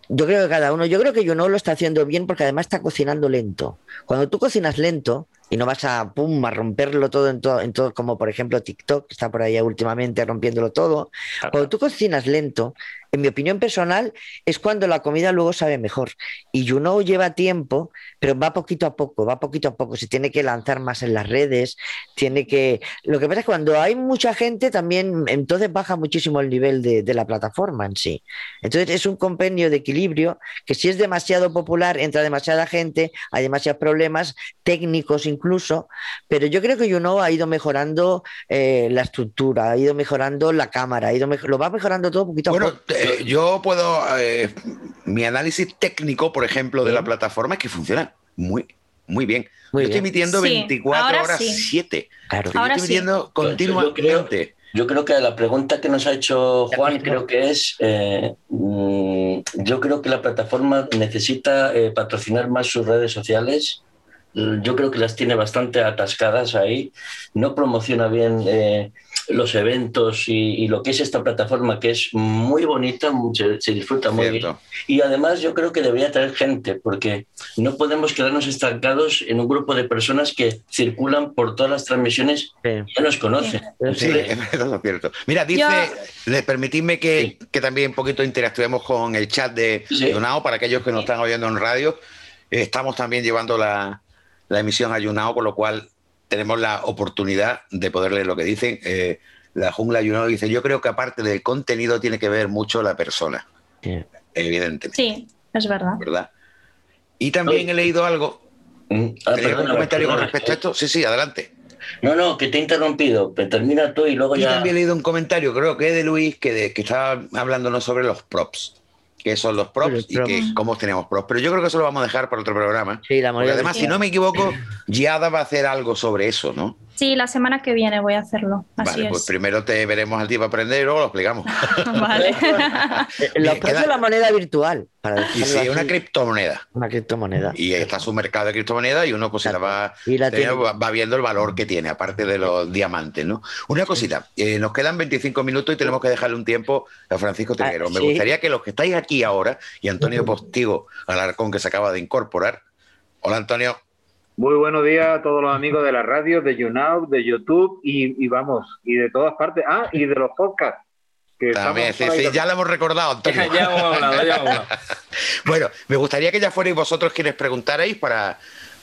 Yo creo que cada uno, yo creo que YouNow lo está haciendo bien porque además está cocinando lento. Cuando tú cocinas lento, y no vas a pum a romperlo todo en todo, en todo como por ejemplo TikTok que está por ahí últimamente rompiéndolo todo. Cuando tú cocinas lento, en mi opinión personal, es cuando la comida luego sabe mejor. Y YouNow lleva tiempo, pero va poquito a poco, va poquito a poco. Se tiene que lanzar más en las redes, tiene que... Lo que pasa es que cuando hay mucha gente, también entonces baja muchísimo el nivel de, de la plataforma en sí. Entonces es un compendio de equilibrio que si es demasiado popular, entra demasiada gente, hay demasiados problemas técnicos incluso, pero yo creo que YouNow ha ido mejorando eh, la estructura, ha ido mejorando la cámara, ha ido lo va mejorando todo poquito a poco eh, yo puedo. Eh, mi análisis técnico, por ejemplo, de la plataforma es que funciona muy, muy bien. yo estoy emitiendo 24 horas 7. Claro. Yo estoy emitiendo continuamente. Yo creo, que la pregunta que nos ha hecho Juan, creo que es. Eh, mm, yo creo que la plataforma necesita patrocinar más sus redes sociales yo creo que las tiene bastante atascadas ahí, no promociona bien eh, los eventos y, lo que es esta plataforma, que es muy bonita, se, disfruta muy bien. Y además yo creo que debería traer gente, porque no podemos quedarnos estancados en un grupo de personas que circulan por todas las transmisiones y ya nos conocen. Sí, es cierto. Mira, dice, permitidme que, que, también un poquito interactuemos con el chat de Donao para aquellos que nos están oyendo en radio. Estamos también llevando la, la emisión ayunado, con lo cual tenemos la oportunidad de poder leer lo que dicen. Eh, la jungla ayunado dice, yo creo que aparte del contenido tiene que ver mucho la persona. Evidentemente. Sí, es verdad. ¿Verdad? Y también he leído algo. Mm. Ah, un comentario con respecto a esto? Sí, sí, adelante. No, no, que te he interrumpido. termina tú y luego ya. Yo también he leído un comentario, creo que de Luis, que, que estaba hablándonos sobre los props qué son los props y que, cómo tenemos props. Pero yo creo que eso lo vamos a dejar para otro programa. Sí, la además, si no me equivoco, Giada va a hacer algo sobre eso, ¿no? Sí, la semana que viene voy a hacerlo. vale, pues primero te veremos al día para aprender y luego lo explicamos. vale. lo es la moneda virtual. Para y sí, una criptomoneda. Una criptomoneda. Y está su mercado de criptomonedas y uno pues se la va, va, viendo el valor que tiene, aparte de los diamantes, ¿no? Una cosita, eh, nos quedan 25 minutos y tenemos que dejarle un tiempo a Francisco ah, Triguero. Me gustaría que los que estáis aquí ahora, y Antonio Postigo Alarcón, que se acaba de incorporar. Hola, Antonio. Muy buenos días a todos los amigos de la radio, de YouNow, de YouTube y, vamos, y de todas partes. Ah, y de los podcasts. También, sí, sí, ya lo hemos recordado, Antonio. ya hemos hablado, ya hemos hablado. bueno, me gustaría que ya fuerais vosotros quienes preguntarais para,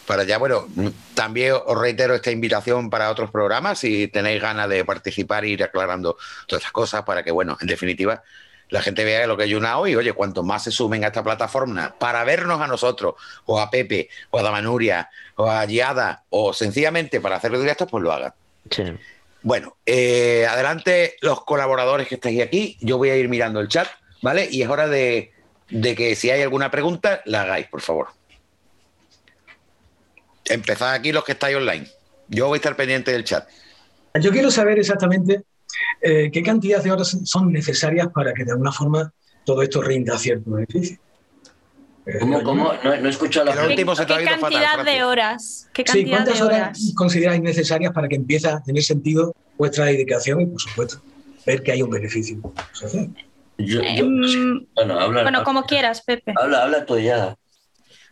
para ya, bueno, también os reitero esta invitación para otros programas si tenéis ganas de participar e ir aclarando todas estas cosas para que, bueno, en definitiva, la gente vea lo que hay una hoy. Oye, cuanto más se sumen a esta plataforma para vernos a nosotros, o a Pepe, o a Damanuria, o a Giada, o sencillamente para hacer directos, pues lo hagan. Bueno, eh, adelante los colaboradores que estáis aquí. Yo voy a ir mirando el chat, ¿vale? Y es hora de, de que si hay alguna pregunta, la hagáis, por favor. Empezad aquí los que estáis online. Yo voy a estar pendiente del chat. Yo quiero saber exactamente eh, ¿qué cantidad de horas son necesarias para que de alguna forma todo esto rinda cierto beneficio? Eh, ¿Cómo? cómo? No, no he escuchado la ¿Qué, ¿Qué cantidad de horas? ¿Qué cantidad ¿Cuántas horas, consideráis necesarias para que empiece a tener sentido vuestra dedicación y, por supuesto, ver que hay un beneficio? Em, bueno, como quieras, Pepe. Habla, habla tú ya.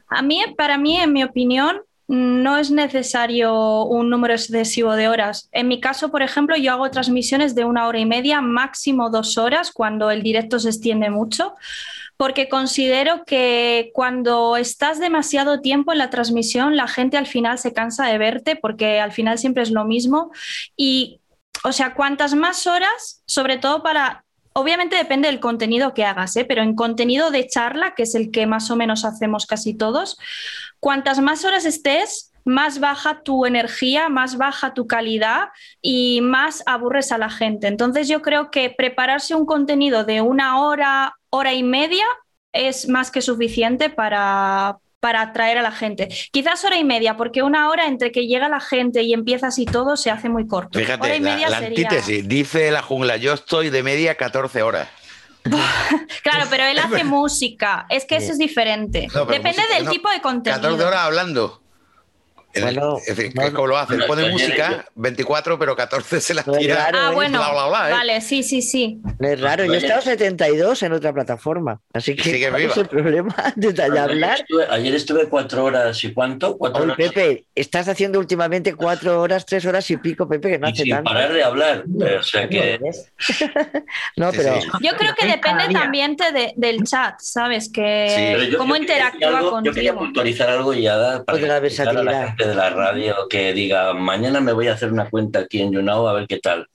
A mí, para mí, en mi opinión, no es necesario un número excesivo de horas. En mi caso, por ejemplo, yo hago transmisiones de una hora y media, máximo dos horas, cuando el directo se extiende mucho, porque considero que cuando estás demasiado tiempo en la transmisión, la gente al final se cansa de verte, porque al final siempre es lo mismo. Y, o sea, cuantas más horas, sobre todo para Obviamente depende del contenido que hagas, ¿eh? pero en contenido de charla, que es el que más o menos hacemos casi todos, cuantas más horas estés, más baja tu energía, más baja tu calidad y más aburres a la gente. Entonces yo creo que prepararse un contenido de una hora, hora y media es más que suficiente para, para atraer a la gente. Quizás hora y media, porque una hora entre que llega la gente y empiezas y todo se hace muy corto. Fíjate, la, antítesis, dice la jungla, yo estoy de media 14 horas. claro, pero él hace música, es que eso es diferente. Depende del tipo de contenido. 14 horas hablando. Bueno, ¿Cómo lo hacen? Pone música, 24, pero 14 se las tira. ah, bueno. ¿eh? Vale, sí, sí, sí. es raro. Yo he estado 72 en otra plataforma. Así que, Sigue es el problema de hablar? Ayer estuve, cuatro horas y cuánto? Cuatro horas. Pepe, estás haciendo últimamente cuatro horas, tres horas y pico, Pepe, que no hace sin parar de hablar. O sea que... no, pero... Yo creo que depende también del chat, ¿sabes? Que cómo interactúa contigo. Yo quería puntualizar algo y ya para la versatilidad de la radio que diga, mañana me voy a hacer una cuenta aquí en YouNow a ver qué tal.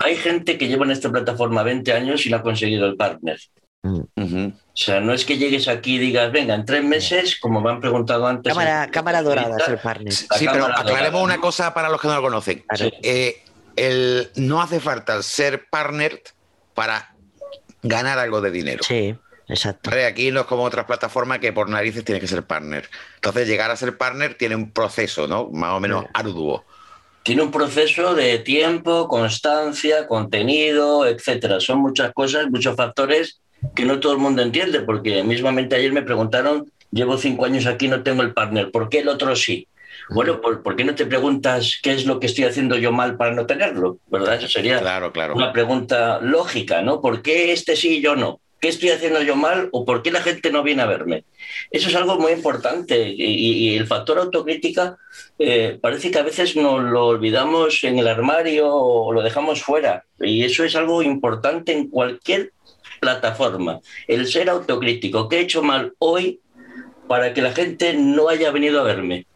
Hay gente que lleva en esta plataforma 20 años y no ha conseguido el partner. Mm. O sea, no es que llegues aquí y digas, venga, en tres meses, como me han preguntado antes. Cámara, cámara dorada es el partner. Sí, pero aclaremos una cosa para los que no lo conocen. Eh, el, no hace falta ser partner para ganar algo de dinero. Sí. Exacto. Aquí no es como otras plataformas que por narices tiene que ser partner. Entonces, llegar a ser partner tiene un proceso, ¿no? Más o menos arduo. Tiene un proceso de tiempo, constancia, contenido, etcétera. Son muchas cosas, muchos factores que no todo el mundo entiende, porque mismamente ayer me preguntaron, llevo cinco años aquí, no tengo el partner, ¿por qué el otro sí? Bueno, ¿por, qué no te preguntas qué es lo que estoy haciendo yo mal para no tenerlo? ¿Verdad? Eso sería claro, claro. una pregunta lógica, ¿no? ¿Por qué este sí y yo no? ¿Qué estoy haciendo yo mal o por qué la gente no viene a verme? Eso es algo muy importante y, el factor autocrítica eh, parece que a veces nos lo olvidamos en el armario o lo dejamos fuera y eso es algo importante en cualquier plataforma. El ser autocrítico. ¿Qué he hecho mal hoy para que la gente no haya venido a verme?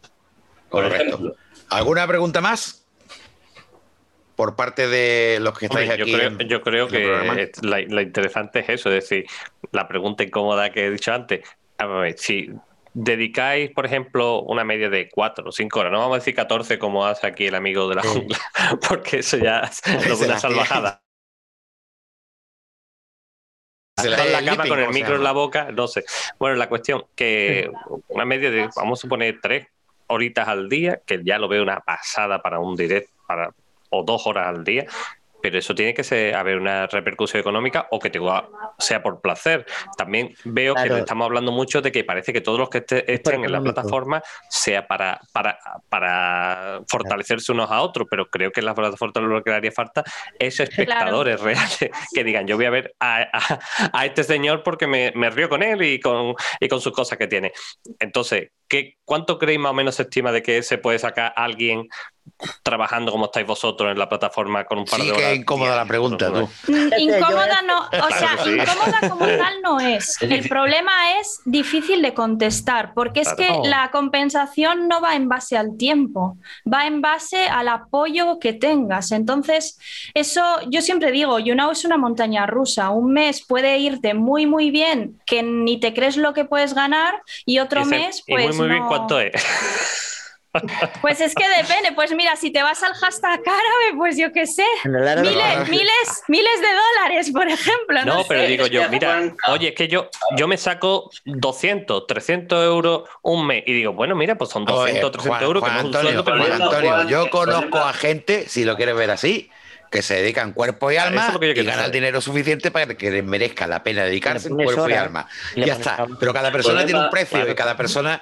Por ejemplo. ¿Alguna pregunta más? Por parte de los que estáis aquí. Yo creo, que la, interesante es eso, es decir, la pregunta incómoda que he dicho antes. A ver, si dedicáis, por ejemplo, una media de cuatro o cinco horas, no vamos a decir 14 como hace aquí el amigo de la jungla, porque eso ya es una salvajada. Se la, la cama con el micro en la boca, no sé. Bueno, la cuestión que una media de, vamos a suponer, tres horitas al día, que ya lo veo una pasada para un directo para o dos horas al día, pero eso tiene que ser, haber una repercusión económica o que te sea por placer. También veo que estamos hablando mucho de que parece que todos los que estén en la plataforma sea para, para, para fortalecerse unos a otros, pero creo que en las plataformas lo que haría falta es espectadores reales que digan, yo voy a ver a, a, este señor porque me, me, río con él y con, y con sus cosas que tiene. Entonces, ¿qué, ¿cuánto creéis más o menos se estima de que se puede sacar alguien trabajando como estáis vosotros en la plataforma con un par de horas. Sí, incómoda la pregunta, tú. Mm, incómoda no, o sea, incómoda como tal no es. El problema es difícil de contestar, porque es que la compensación no va en base al tiempo, va en base al apoyo que tengas. Entonces, eso yo siempre digo, YouNow es una montaña rusa. Un mes puede irte muy, muy bien, que ni te crees lo que puedes ganar, y otro mes, pues. Y muy, muy bien, ¿cuánto es? Pues es que depende. Pues mira, si te vas al hashtag árabe, pues yo qué sé, miles, miles, miles de dólares, por ejemplo. No, pero digo yo, mira, oye, es que yo, yo me saco 200, 300 euros un mes y digo, bueno, mira, pues son 200, 300 euros. que Antonio, Antonio, yo conozco a gente, si lo quieres ver así, que se dedican cuerpo y alma y ganan dinero suficiente para que les merezca la pena dedicarse cuerpo y alma. Ya está. Pero cada persona tiene un precio y cada persona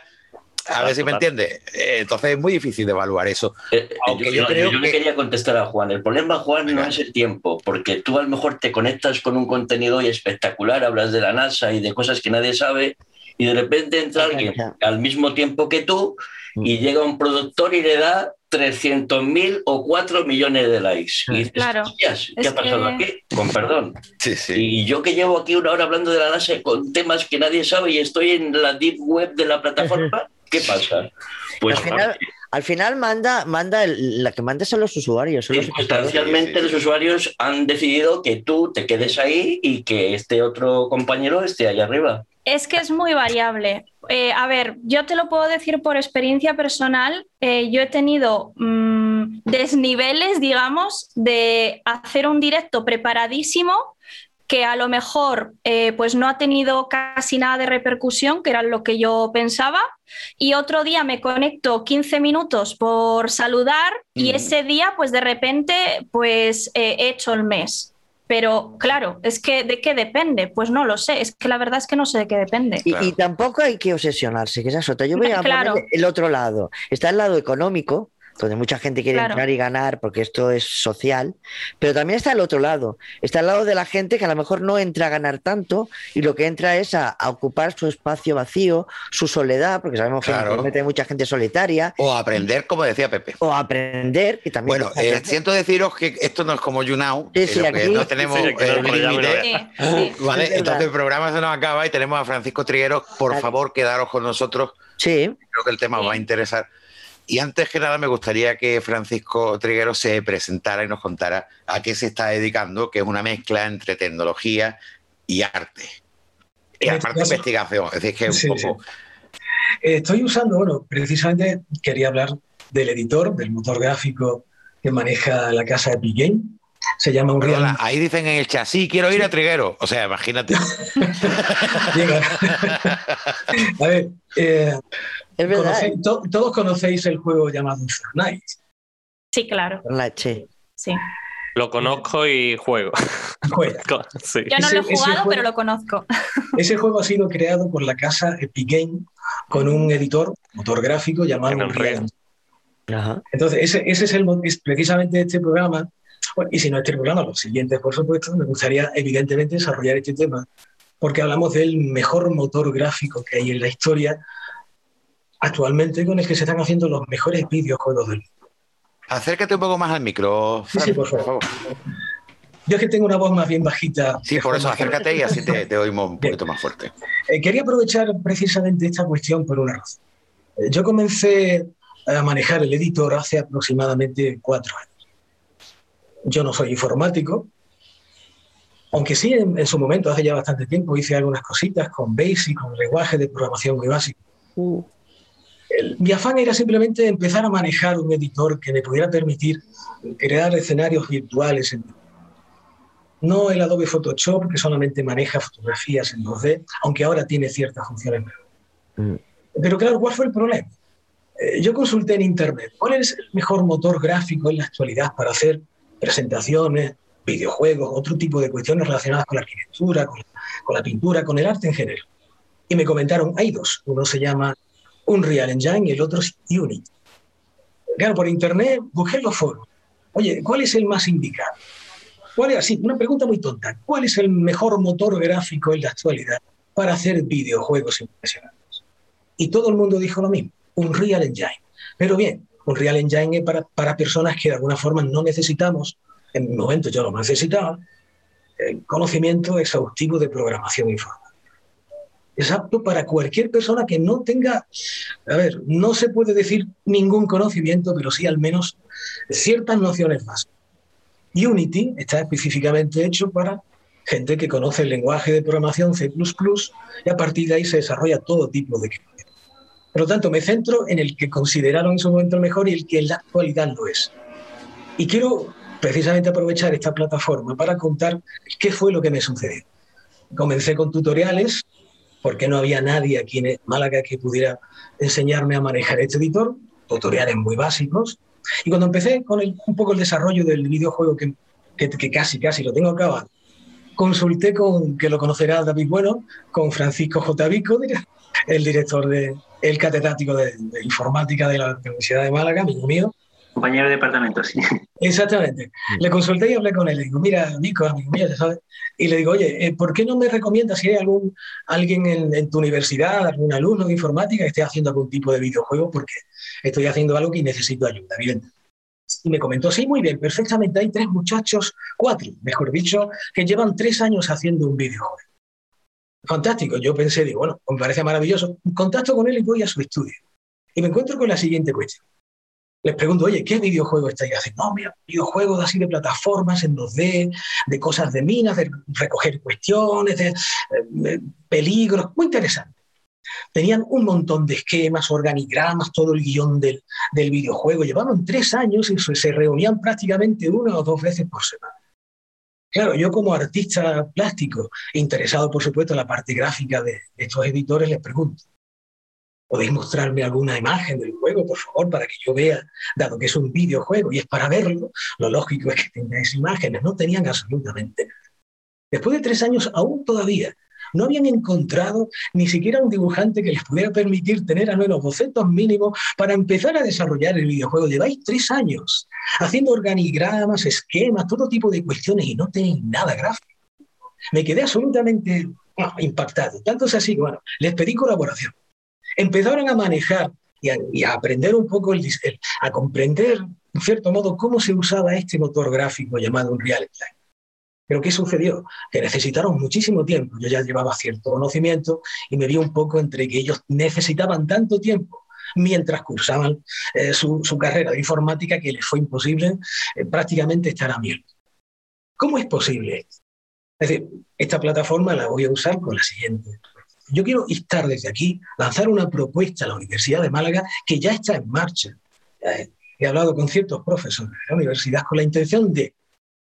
a ver si me entiende. Eh, entonces es muy difícil de evaluar eso. Eh, eh, Aunque yo, creo que... quería contestar a Juan. El problema, Juan, no es el tiempo, porque tú a lo mejor te conectas con un contenido hoy espectacular, hablas de la NASA y de cosas que nadie sabe, y de repente entra alguien al mismo tiempo que tú y mm. llega un productor y le da 300.000 o 4 millones de likes. Y claro. ¿Qué ha pasado aquí? Con perdón. Sí, sí. Y yo que llevo aquí una hora hablando de la NASA con temas que nadie sabe y estoy en la deep web de la plataforma, ¿Qué pasa? Pues al final, manda, manda la que manda son los usuarios. Sustancialmente los usuarios han decidido que tú te quedes ahí y que este otro compañero esté allá arriba. Es que es muy variable. Eh, a ver, yo te lo puedo decir por experiencia personal. Eh, yo he tenido mm, desniveles, digamos, de hacer un directo preparadísimo que a lo mejor eh, pues no ha tenido casi nada de repercusión, que era lo que yo pensaba, y otro día me conecto 15 minutos por saludar y mm. ese día pues de repente pues he hecho el mes. Pero claro, es que ¿de qué depende? Pues no lo sé, es que la verdad es que no sé de qué depende. Y, tampoco hay que obsesionarse, que esa es otra. Yo voy a poner el otro lado. Está el lado económico, donde mucha gente quiere entrar y ganar porque esto es social, pero también está el otro lado, está el lado de la gente que a lo mejor no entra a ganar tanto y lo que entra es a, ocupar su espacio vacío, su soledad, porque sabemos que hay mucha gente solitaria. O aprender, como decía Pepe. O aprender, que también... Bueno, eh, siento deciros que esto no es como YouNow, sí, no tenemos límite. Entonces el programa se nos acaba y tenemos a Francisco Trigueros, por favor, quedaros con nosotros. Sí. Creo que el tema os va a interesar. Y antes que nada me gustaría que Francisco Triguero se presentara y nos contara a qué se está dedicando, que es una mezcla entre tecnología y arte. Y este aparte investigación, es decir, que es un poco... Estoy usando, bueno, precisamente quería hablar del editor, del motor gráfico que maneja la casa Epic Game. Se llama Unreal. ahí dicen en el chat, sí, quiero ir a Triguero. O sea, imagínate. a ver, eh, ¿eh? todos conocéis el juego llamado Fortnite. Sí, claro. Fortnite, sí. Lo conozco y juego. Yo no lo he jugado, pero lo conozco. Ese juego ha sido creado por la casa Epic Game con un editor, motor gráfico llamado Unreal. Entonces, ese, es, el, es precisamente este programa, y si no este programa, los siguientes, por supuesto, me gustaría evidentemente desarrollar este tema, porque hablamos del mejor motor gráfico que hay en la historia actualmente con el que se están haciendo los mejores videojuegos del mundo. Acércate un poco más al micro. Sí, sí, por favor. Yo es que tengo una voz más bien bajita. Sí, por eso acércate y así te, oímos un poquito más fuerte. Eh, quería aprovechar precisamente esta cuestión por una razón. Eh, yo comencé a manejar el editor hace aproximadamente cuatro años. Yo no soy informático, aunque sí en, su momento, hace ya bastante tiempo, hice algunas cositas con Basic, con lenguaje de programación muy básico. Uh mi afán era simplemente empezar a manejar un editor que me pudiera permitir crear escenarios virtuales. no el Adobe Photoshop, que solamente maneja fotografías en 2D, aunque ahora tiene ciertas funciones. Mm. Pero claro, ¿cuál fue el problema? Eh, yo consulté en Internet cuál es el mejor motor gráfico en la actualidad para hacer presentaciones, videojuegos, otro tipo de cuestiones relacionadas con la arquitectura, con, la pintura, con el arte en general. Y me comentaron, hay dos. Uno se llama Unreal Engine y el otro es Unity. Claro, por internet busqué los foros. Oye, ¿cuál es el más indicado? ¿Cuál es, así, una pregunta muy tonta. ¿Cuál es el mejor motor gráfico en la actualidad para hacer videojuegos impresionantes? Y todo el mundo dijo lo mismo, Unreal Engine. Pero bien, Unreal Engine es para, para personas que de alguna forma no necesitamos, en mi momento yo lo necesitaba, conocimiento exhaustivo de programación informática es apto para cualquier persona que no tenga, a ver, no se puede decir ningún conocimiento, pero sí al menos ciertas nociones más. Unity está específicamente hecho para gente que conoce el lenguaje de programación C++ y a partir de ahí se desarrolla todo tipo de Por lo tanto, me centro en el que consideraron en su momento el mejor y el que en la actualidad lo es. Y quiero precisamente aprovechar esta plataforma para contar qué fue lo que me sucedió. Comencé con tutoriales porque no había nadie aquí en Málaga que pudiera enseñarme a manejar este editor, tutoriales muy básicos. Y cuando empecé con un poco el desarrollo del videojuego, que, que, casi, casi lo tengo acabado, consulté con, que lo conocerá David Bueno, con Francisco J. Vico, el director de, el catedrático de, informática de la Universidad de Málaga, amigo mío, compañero de departamento, sí. Exactamente. Le consulté y hablé con él. Le digo, mira, Nico, amigo mío, ¿sabes? Y le digo, oye, eh, ¿por qué no me recomiendas si hay algún, alguien en, tu universidad, algún alumno de informática que esté haciendo algún tipo de videojuego? Porque estoy haciendo algo que necesito ayuda, bien. Y me comentó, sí, muy bien, perfectamente. Hay tres muchachos, cuatro, mejor dicho, que llevan tres años haciendo un videojuego. Fantástico. Yo pensé, digo, bueno, me parece maravilloso. Contacto con él y voy a su estudio. Y me encuentro con la siguiente cuestión les pregunto, oye, ¿qué videojuego estáis haciendo? No, mira, videojuegos así de plataformas en 2D, de cosas de minas, de recoger cuestiones, de, peligros, muy interesante. Tenían un montón de esquemas, organigramas, todo el guion del, del videojuego. Llevaban tres años y se reunían prácticamente una o dos veces por semana. Claro, yo como artista plástico, interesado por supuesto en la parte gráfica de estos editores, les pregunto, ¿Podéis mostrarme alguna imagen del juego, por favor, para que yo vea, dado que es un videojuego y es para verlo? Lo lógico es que tengáis imágenes. No tenían absolutamente nada. Después de tres años, aún todavía, no habían encontrado ni siquiera un dibujante que les pudiera permitir tener al menos bocetos mínimos para empezar a desarrollar el videojuego. Lleváis tres años haciendo organigramas, esquemas, todo tipo de cuestiones y no tenéis nada gráfico. Me quedé absolutamente impactado. Tanto es así bueno, les pedí colaboración empezaron a manejar y a, aprender un poco, el, a comprender, en cierto modo, cómo se usaba este motor gráfico llamado Unreal Engine. Pero ¿qué sucedió? Que necesitaron muchísimo tiempo. Yo ya llevaba cierto conocimiento y me vi un poco entre que ellos necesitaban tanto tiempo mientras cursaban eh, su, carrera de informática que les fue imposible eh, prácticamente estar a miel. ¿Cómo es posible Es decir, esta plataforma la voy a usar con la siguiente yo quiero instar desde aquí, lanzar una propuesta a la Universidad de Málaga que ya está en marcha. Eh, he hablado con ciertos profesores de la universidad con la intención de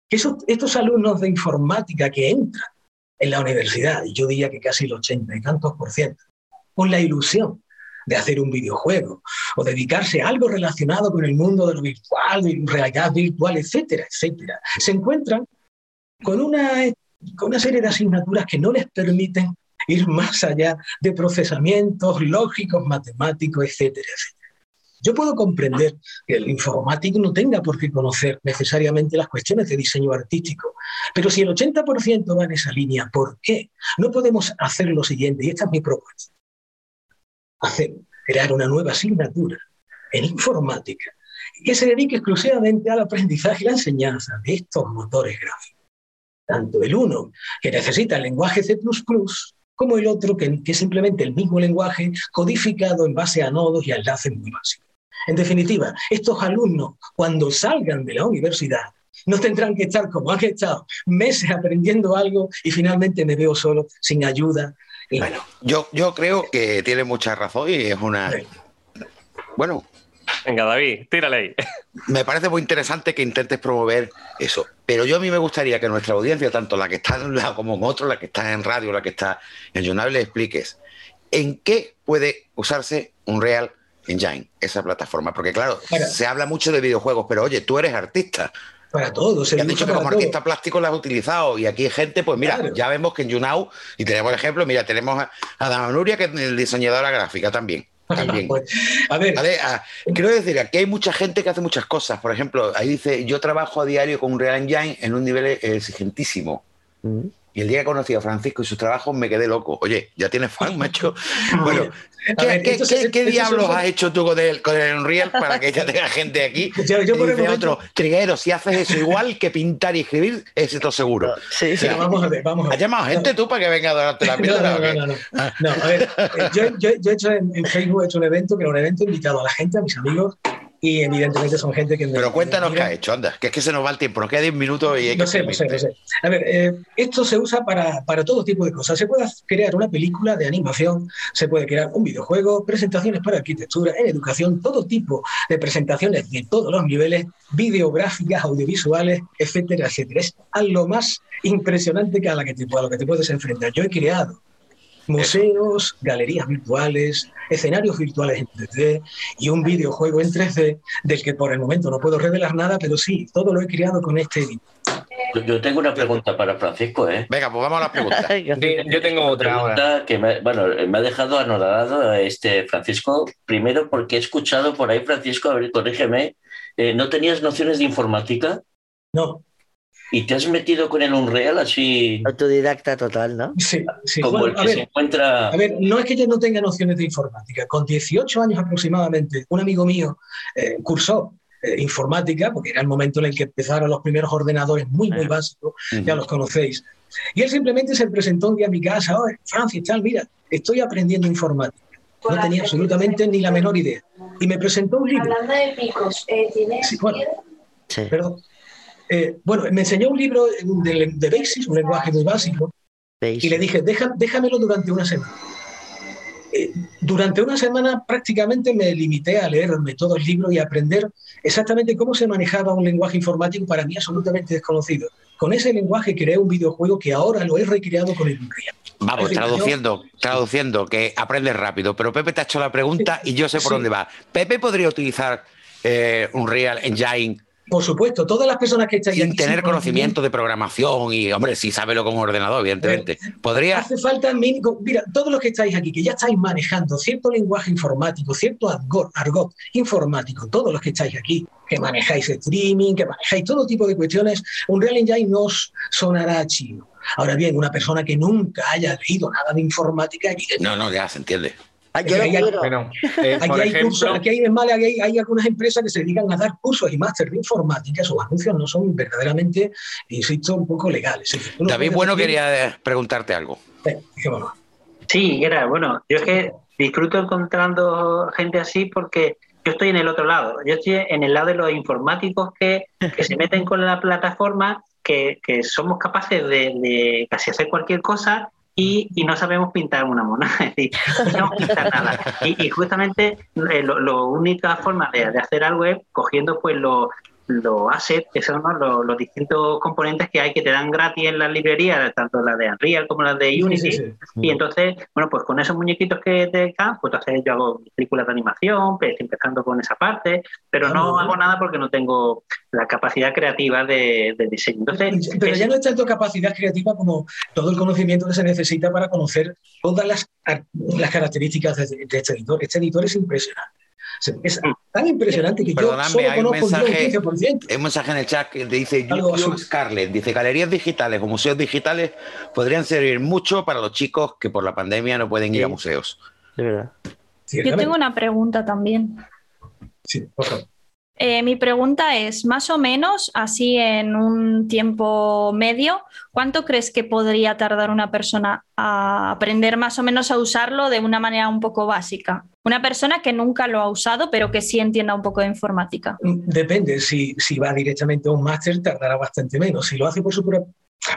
que estos alumnos de informática que entran en la universidad, y yo diría que casi el ochenta y tantos por ciento, con la ilusión de hacer un videojuego o dedicarse a algo relacionado con el mundo de lo virtual, de realidad virtual, etcétera, etcétera, se encuentran con una, con una serie de asignaturas que no les permiten ir más allá de procesamientos lógicos, matemáticos, etcétera, etcétera. Yo puedo comprender que el informático no tenga por qué conocer necesariamente las cuestiones de diseño artístico, pero si el 80% va en esa línea, ¿por qué no podemos hacer lo siguiente? Y esta es mi propuesta. Hacer, crear una nueva asignatura en informática que se dedique exclusivamente al aprendizaje y la enseñanza de estos motores gráficos. Tanto el uno, que necesita el lenguaje C++, como el otro que, es simplemente el mismo lenguaje codificado en base a nodos y a enlaces muy básicos. En definitiva, estos alumnos, cuando salgan de la universidad, no tendrán que estar como han estado meses aprendiendo algo y finalmente me veo solo, sin ayuda. Bueno, yo, yo creo que tiene mucha razón y es una... Bueno, Venga, David, tírale ahí. Me parece muy interesante que intentes promover eso. Pero yo a mí me gustaría que nuestra audiencia, tanto la que está en un lado como en otro, la que está en radio, la que está en Journal, le expliques en qué puede usarse un Real Engine, esa plataforma. Porque claro, se habla mucho de videojuegos, pero oye, tú eres artista. Para todos. Se han dicho que como artista plástico lo has utilizado. Y aquí hay gente, pues mira, ya vemos que en YouNow, y tenemos el ejemplo, mira, tenemos a, a Nuria, que es el diseñadora gráfica también. También. Pues, a ver. Ah, quiero decir, aquí hay mucha gente que hace muchas cosas. Por ejemplo, ahí dice, yo trabajo a diario con un Real Engine en un nivel exigentísimo. Mm. Y el día que conocí a Francisco y sus trabajos me quedé loco. Oye, ya tienes fan, macho. Bueno, ¿qué, diablos has hecho tú con el, con el Unreal para que ya tenga gente aquí? Yo, yo por dice otro, Triguero, si haces eso igual que pintar y escribir, éxito seguro. Sí, sí. vamos a ver, vamos a ver. ¿Has llamado gente tú para que venga a darte la piedra? No, no, no, no, a ver, eh, yo, yo, yo, he hecho en, en, Facebook he hecho un evento que era un evento invitado a la gente, a mis amigos, y evidentemente son gente que... Pero cuéntanos qué ha hecho, anda, que es que se nos va el tiempo, nos queda 10 minutos y hay no sé, no sé, no sé. A ver, eh, esto se usa para, para, todo tipo de cosas. Se puede crear una película de animación, se puede crear un videojuego, presentaciones para arquitectura, en educación, todo tipo de presentaciones de todos los niveles, videográficas, audiovisuales, etcétera, etcétera. Es algo más impresionante que a, la que te, a lo que te puedes enfrentar. Yo he creado museos, galerías virtuales, escenarios virtuales en 3D y un videojuego en 3D del que por el momento no puedo revelar nada, pero sí, todo lo he creado con este Yo tengo una pregunta para Francisco, ¿eh? Venga, pues vamos a la pregunta. yo tengo otra pregunta que me, bueno, me ha dejado anodado este Francisco. Primero porque he escuchado por ahí, Francisco, a ver, corrígeme, eh, ¿no tenías nociones de informática? No. ¿Y te has metido con el Unreal así? Autodidacta total, ¿no? Sí, sí. Como el que se encuentra. A ver, no es que yo no tenga nociones de informática. Con 18 años aproximadamente, un amigo mío eh, cursó eh, informática, porque era el momento en el que empezaron los primeros ordenadores muy, muy básicos, ya los conocéis. Y él simplemente se presentó un día a mi casa, oye, Francia, tal, mira, estoy aprendiendo informática. No tenía absolutamente ni la menor idea. Y me presentó un libro. Hablando de picos, eh, ¿tienes sí, bueno, sí. Perdón. Eh, bueno, me enseñó un libro de, de Basics, un lenguaje muy básico, y le dije, déjamelo durante una semana. Eh, durante una semana prácticamente me limité a leerme todo el libro y a aprender exactamente cómo se manejaba un lenguaje informático para mí absolutamente desconocido. Con ese lenguaje creé un videojuego que ahora lo he recreado con el Unreal. Vamos, traduciendo, traduciendo, que aprendes rápido. Pero Pepe te ha hecho la pregunta y yo sé por dónde va. Pepe podría utilizar eh, Unreal Engine por supuesto, todas las personas que estáis Sin tener conocimiento de programación y, hombre, si sabe lo con un ordenador, evidentemente. Podría. Hace falta mínimo. Mira, todos los que estáis aquí, que ya estáis manejando cierto lenguaje informático, cierto argot, informático, todos los que estáis aquí, que manejáis streaming, que manejáis todo tipo de cuestiones, un Real Engine no os sonará chino. Ahora bien, una persona que nunca haya leído nada de informática. No, no, ya se entiende. Aquí, hay, hay, algunas empresas que se dedican a dar cursos y máster de informática. Sus anuncios no son verdaderamente, insisto, un poco legales. David, bueno, quería preguntarte algo. Sí, era, bueno, yo es que disfruto encontrando gente así porque yo estoy en el otro lado. Yo estoy en el lado de los informáticos que, que se meten con la plataforma, que, que somos capaces de, de, casi hacer cualquier cosa y, no sabemos pintar una mona, es decir, no sabemos pintar nada. Y, y justamente eh, la única forma de, de, hacer algo es cogiendo pues los los assets, que son los, distintos componentes que hay que te dan gratis en las librerías, tanto las de Unreal como las de Unity. Y entonces, bueno, pues con esos muñequitos que te dan, pues entonces yo hago películas de animación, pues empezando con esa parte, pero no hago nada porque no tengo la capacidad creativa de, diseño. Entonces, pero ya no es tanto capacidad creativa como todo el conocimiento que se necesita para conocer todas las, las características de, de este editor. Este editor es impresionante. Es tan impresionante que yo solo hay un mensaje, un mensaje en el chat que dice Scarlett, dice galerías digitales o museos digitales podrían servir mucho para los chicos que por la pandemia no pueden ir a museos. De verdad. Yo tengo una pregunta también. Sí, por favor. Eh, mi pregunta es, más o menos, así en un tiempo medio, ¿cuánto crees que podría tardar una persona a aprender más o menos a usarlo de una manera un poco básica? Una persona que nunca lo ha usado, pero que sí entienda un poco de informática. Depende, si, si va directamente a un máster tardará bastante menos. Si lo hace por su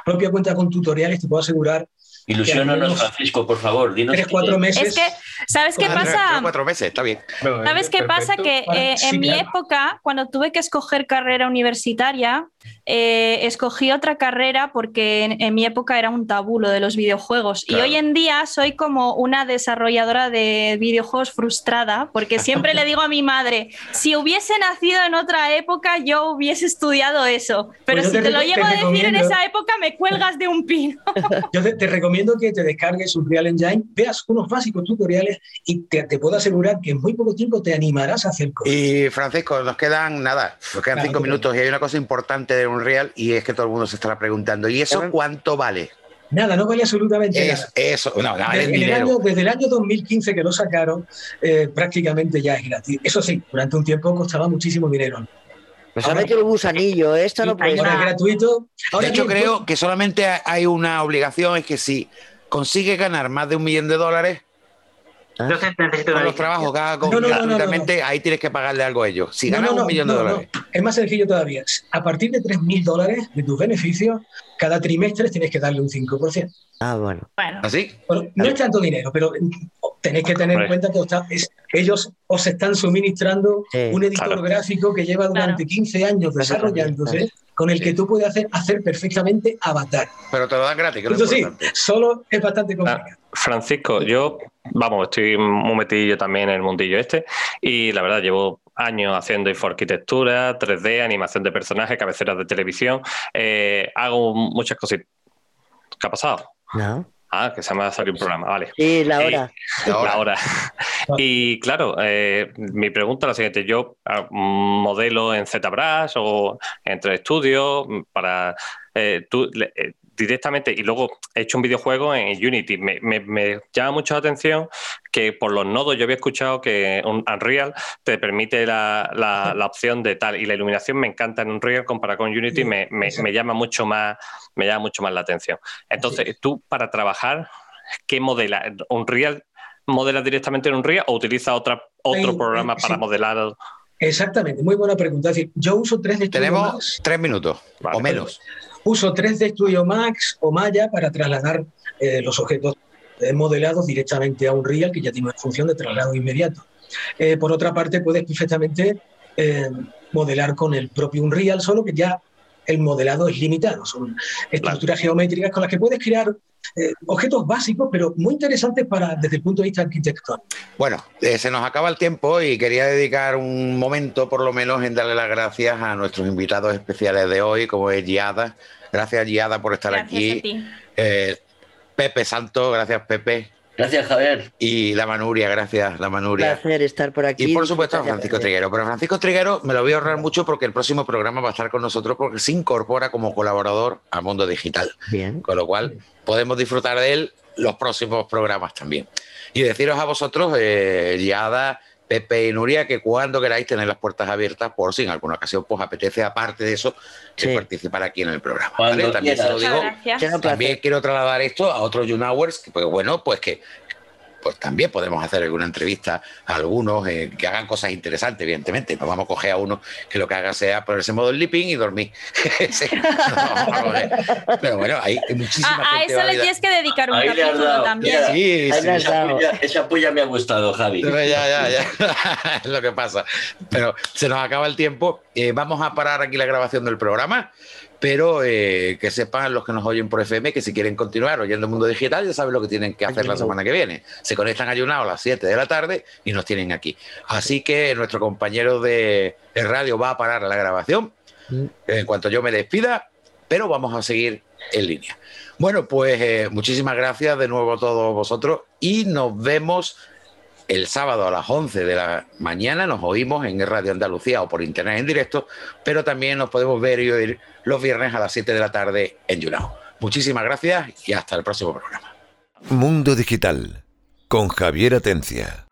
propia cuenta con tutoriales, te puedo asegurar Ilusionanos, Francisco, por favor. Dinos tres, cuatro meses. Es que, ¿sabes qué pasa? cuatro meses, está bien. ¿Sabes qué pasa? Que eh, en mi época, cuando tuve que escoger carrera universitaria, eh, escogí otra carrera porque en, mi época era un tabú lo de los videojuegos. Y hoy en día soy como una desarrolladora de videojuegos frustrada, porque siempre le digo a mi madre, si hubiese nacido en otra época, yo hubiese estudiado eso. Pero pues si te, lo llego a decir en esa época, me cuelgas de un pino. yo te, recomiendo que te descargues un Real Engine, veas unos básicos tutoriales y te, puedo asegurar que en muy poco tiempo te animarás a hacer cosas. Y Francisco, nos quedan nada, nos quedan cinco minutos y hay una cosa importante de un Real y es que todo el mundo se estará preguntando, ¿y eso cuánto vale? Nada, no vale absolutamente nada. Eso, no, nada, desde, el año, desde, el año, 2015 que lo sacaron, eh, prácticamente ya es gratis. Eso sí, durante un tiempo costaba muchísimo dinero. Pues ha metido un gusanillo, esto no puede ser. gratuito. de hecho, creo que solamente hay una obligación, es que si consigue ganar más de un millón de dólares, entonces necesito con los trabajos que haga gratuitamente, ahí tienes que pagarle algo a ellos. Si ganas un millón de dólares. Es más sencillo todavía. A partir de 3.000 dólares de tus beneficios, cada trimestre tienes que darle un 5%. Ah, bueno. ¿Así? no es tanto dinero, pero tenéis que tener en cuenta que ellos os están suministrando un editor gráfico que lleva durante 15 años desarrollándose con el que tú puedes hacer, hacer perfectamente avatar. Pero te lo dan gratis, Eso sí, solo es bastante ah, complicado. Francisco, yo, vamos, estoy muy metido también en el mundillo este y la verdad llevo años haciendo arquitectura, 3D, animación de personajes, cabeceras de televisión. Eh, hago muchas cositas. ¿Qué ha pasado? No. Ah, que se me ha salido un programa, vale. Sí, la hora. la hora. y claro, eh, mi pregunta es la siguiente. Yo ah, modelo en ZBrush o entre estudios para... Eh, tú, eh, directamente y luego he hecho un videojuego en Unity. Me, llama mucho la atención que por los nodos yo había escuchado que Unreal te permite la, opción de tal y la iluminación me encanta en Unreal comparado con Unity me, llama mucho más me llama mucho más la atención. Entonces, tú para trabajar, ¿qué modela? ¿Unreal modela directamente en Unreal o utiliza otra, otro programa para modelar? Exactamente, muy buena pregunta. yo uso tres de Tenemos tres minutos o menos. Uso 3D Studio Max o Maya para trasladar eh, los objetos eh, modelados directamente a un Unreal, que ya tiene una función de traslado inmediato. Eh, por otra parte, puedes perfectamente modelar con el propio Unreal, solo que ya el modelado es limitado. Son estructuras geométricas con las que puedes crear objetos básicos, pero muy interesantes para, desde el punto de vista arquitectónico. Bueno, se nos acaba el tiempo y quería dedicar un momento, por lo menos, en darle las gracias a nuestros invitados especiales de hoy, como es Giada, Gracias, Giada, por estar aquí. Eh, Pepe Santo, gracias, Pepe. Gracias, Javier. Y la Manuria, gracias, la Manuria. Un placer estar por aquí. Y por supuesto, Francisco Triguero. Pero Francisco Triguero me lo voy a ahorrar mucho porque el próximo programa va a estar con nosotros porque se incorpora como colaborador a Mundo Digital. Bien. Con lo cual podemos disfrutar de él los próximos programas también. Y deciros a vosotros, eh, Giada, Pepe y Nuria, que cuando queráis tener las puertas abiertas, por si en alguna ocasión os apetece, aparte de eso, participar aquí en el programa. También se lo digo. También quiero trasladar esto a otros Junowers, que pues bueno, pues que pues también podemos hacer alguna entrevista a algunos eh, que hagan cosas interesantes, evidentemente. No vamos a coger a uno que lo que haga sea ponerse modo sleeping y dormir. Pero bueno, hay muchísimas A, a eso le tienes que dedicar un capítulo también. Sí, sí, esa, puya, me ha gustado, Javi. ya, ya, ya. es lo que pasa. Pero se nos acaba el tiempo. Eh, vamos a parar aquí la grabación del programa pero eh, que sepan los que nos oyen por FM que si quieren continuar oyendo el mundo digital ya saben lo que tienen que hacer la semana que viene. Se conectan a a las 7 de la tarde y nos tienen aquí. Así que nuestro compañero de, radio va a parar la grabación mm. en cuanto yo me despida, pero vamos a seguir en línea. Bueno, pues eh, muchísimas gracias de nuevo a todos vosotros y nos vemos el sábado a las 11 de la mañana nos oímos en Radio Andalucía o por internet en directo, pero también nos podemos ver y oír los viernes a las 7 de la tarde en YouNow. Muchísimas gracias y hasta el próximo programa. Mundo Digital con Javier Atencia.